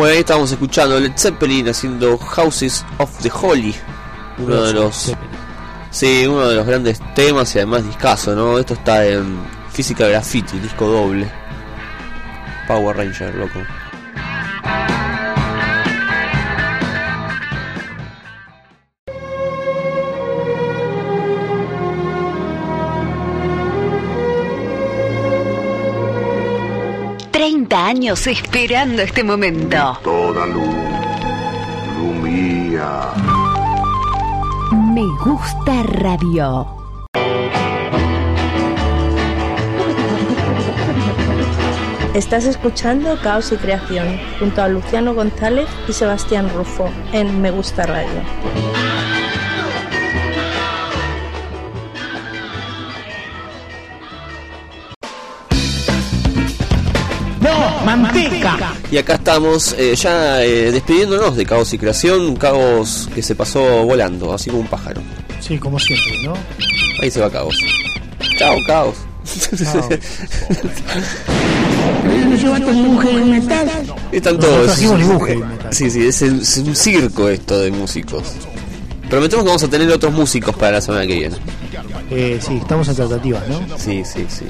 Bueno, ahí estábamos escuchando Led Zeppelin haciendo Houses of the Holy. Uno de los. Sí, uno de los grandes temas y además discazo, ¿no? Esto está en Física Graffiti, disco doble. Power Ranger, loco. Años esperando este momento. Toda luz, lumía. Me gusta radio. Estás escuchando Caos y Creación junto a Luciano González y Sebastián Rufo en Me Gusta Radio. Y acá estamos eh, ya eh, despidiéndonos de Caos y Creación, un caos que se pasó volando, así como un pájaro. Sí, como siempre, ¿no? Ahí se va Caos. Chao, Caos. Están todos. Sí, sí, es, el- es un circo esto de músicos. Prometemos que vamos a tener otros músicos para la semana que viene. Eh, sí, estamos en tratativas, ¿no? Sí, sí, sí.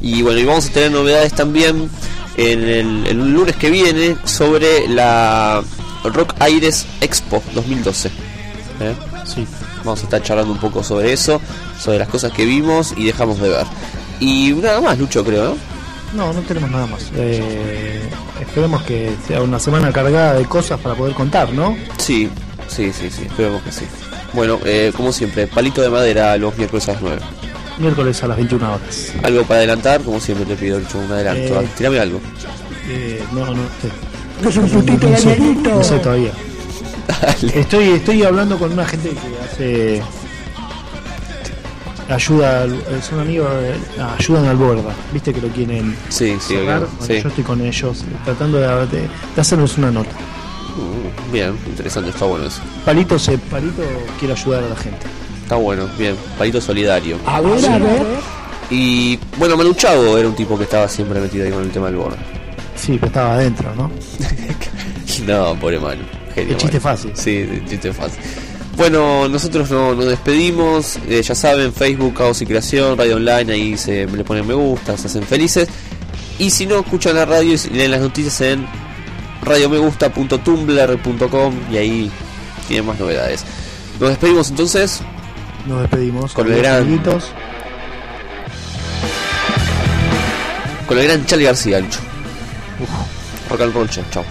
Y bueno, y vamos a tener novedades también en el, el lunes que viene sobre la Rock Aires Expo 2012. ¿eh? Sí. Vamos a estar charlando un poco sobre eso, sobre las cosas que vimos y dejamos de ver. Y nada más, Lucho, creo, ¿no? No, no tenemos nada más. Eh, esperemos que sea una semana cargada de cosas para poder contar, ¿no? Sí, sí, sí, sí, esperemos que sí. Bueno, eh, como siempre, palito de madera los miércoles a las 9. Miércoles a las 21 horas. Algo para adelantar, como siempre te pido, Lucho, un adelanto. Eh, Tirame algo. Eh, no, no sé. Es un putito no sé, galleguito. no sé todavía. Estoy, estoy hablando con una gente que hace ayuda, al- son amigos, de- ayudan al borda, viste que lo quieren Sí, sí, cerrar? obvio, Bueno, sí. yo estoy con ellos eh, tratando de, de- de hacerles una nota. Mm, Bien, interesante, está bueno eso. Palito se, Palito quiere ayudar a la gente. Está bueno, bien, palito solidario. A ver, a ver. Y bueno, Manu Chavo era un tipo que estaba siempre metido ahí con el tema del borda. Sí, pero estaba adentro, ¿no? No, pobre Manu. Genio, El chiste Manu. fácil. Sí, el chiste fácil. Bueno, nosotros no- nos despedimos. eh, ya saben, Facebook, Caos y Creación, Radio Online, ahí se le ponen me gusta, se hacen felices. Y si no, escuchan la radio y leen las noticias en radiomegusta.tumblr.com y ahí tienen más novedades. Nos despedimos entonces. Nos despedimos Con el gran- amiguitos. Con el gran Charlie García, Lucho. Rock and roll, chao.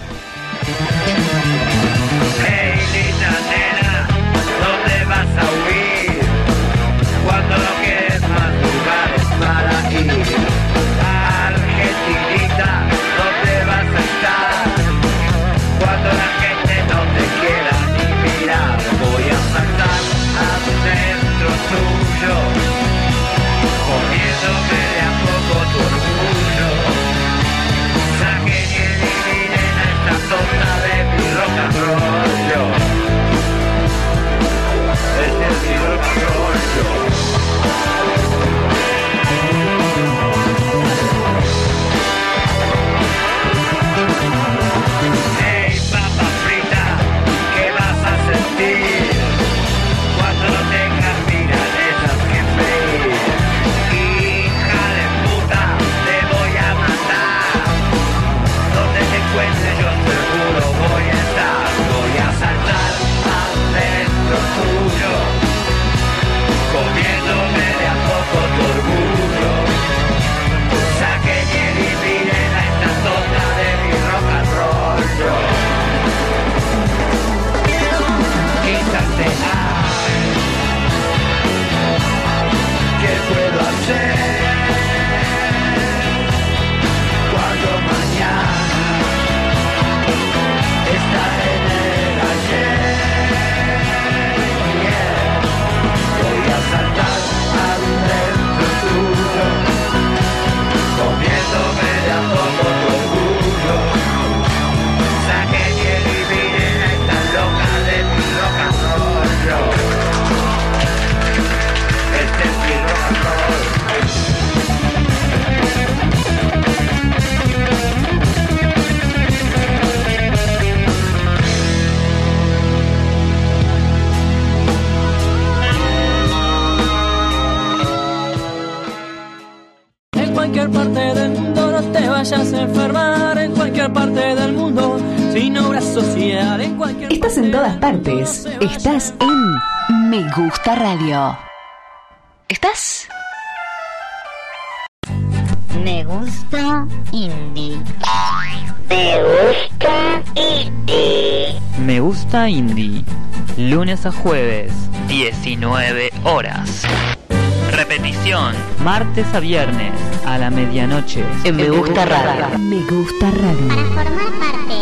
Enfermar. En cualquier parte del mundo, sin obra social. En cualquier Estás en todas partes. Estás en Me Gusta Radio. ¿Estás? Me gusta indie. Me gusta indie. Me gusta Indie. Lunes a jueves, 19 horas. Martes a viernes, a la medianoche. En Me Gusta Radio. Me Gusta Radio. Para formar parte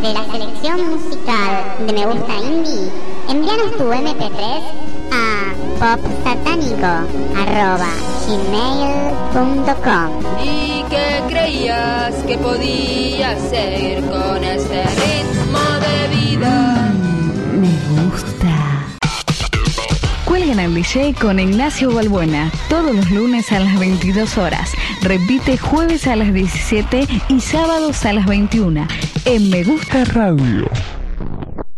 de la selección musical de Me Gusta Indie, envíanos tu MP3 a popsatánico.gmail.com ¿Y qué creías que podía hacer con ese Cuelgan al DJ con Ignacio Balbuena todos los lunes a las 22 horas. Repite jueves a las 17 y sábados a las 21 en Me Gusta Radio.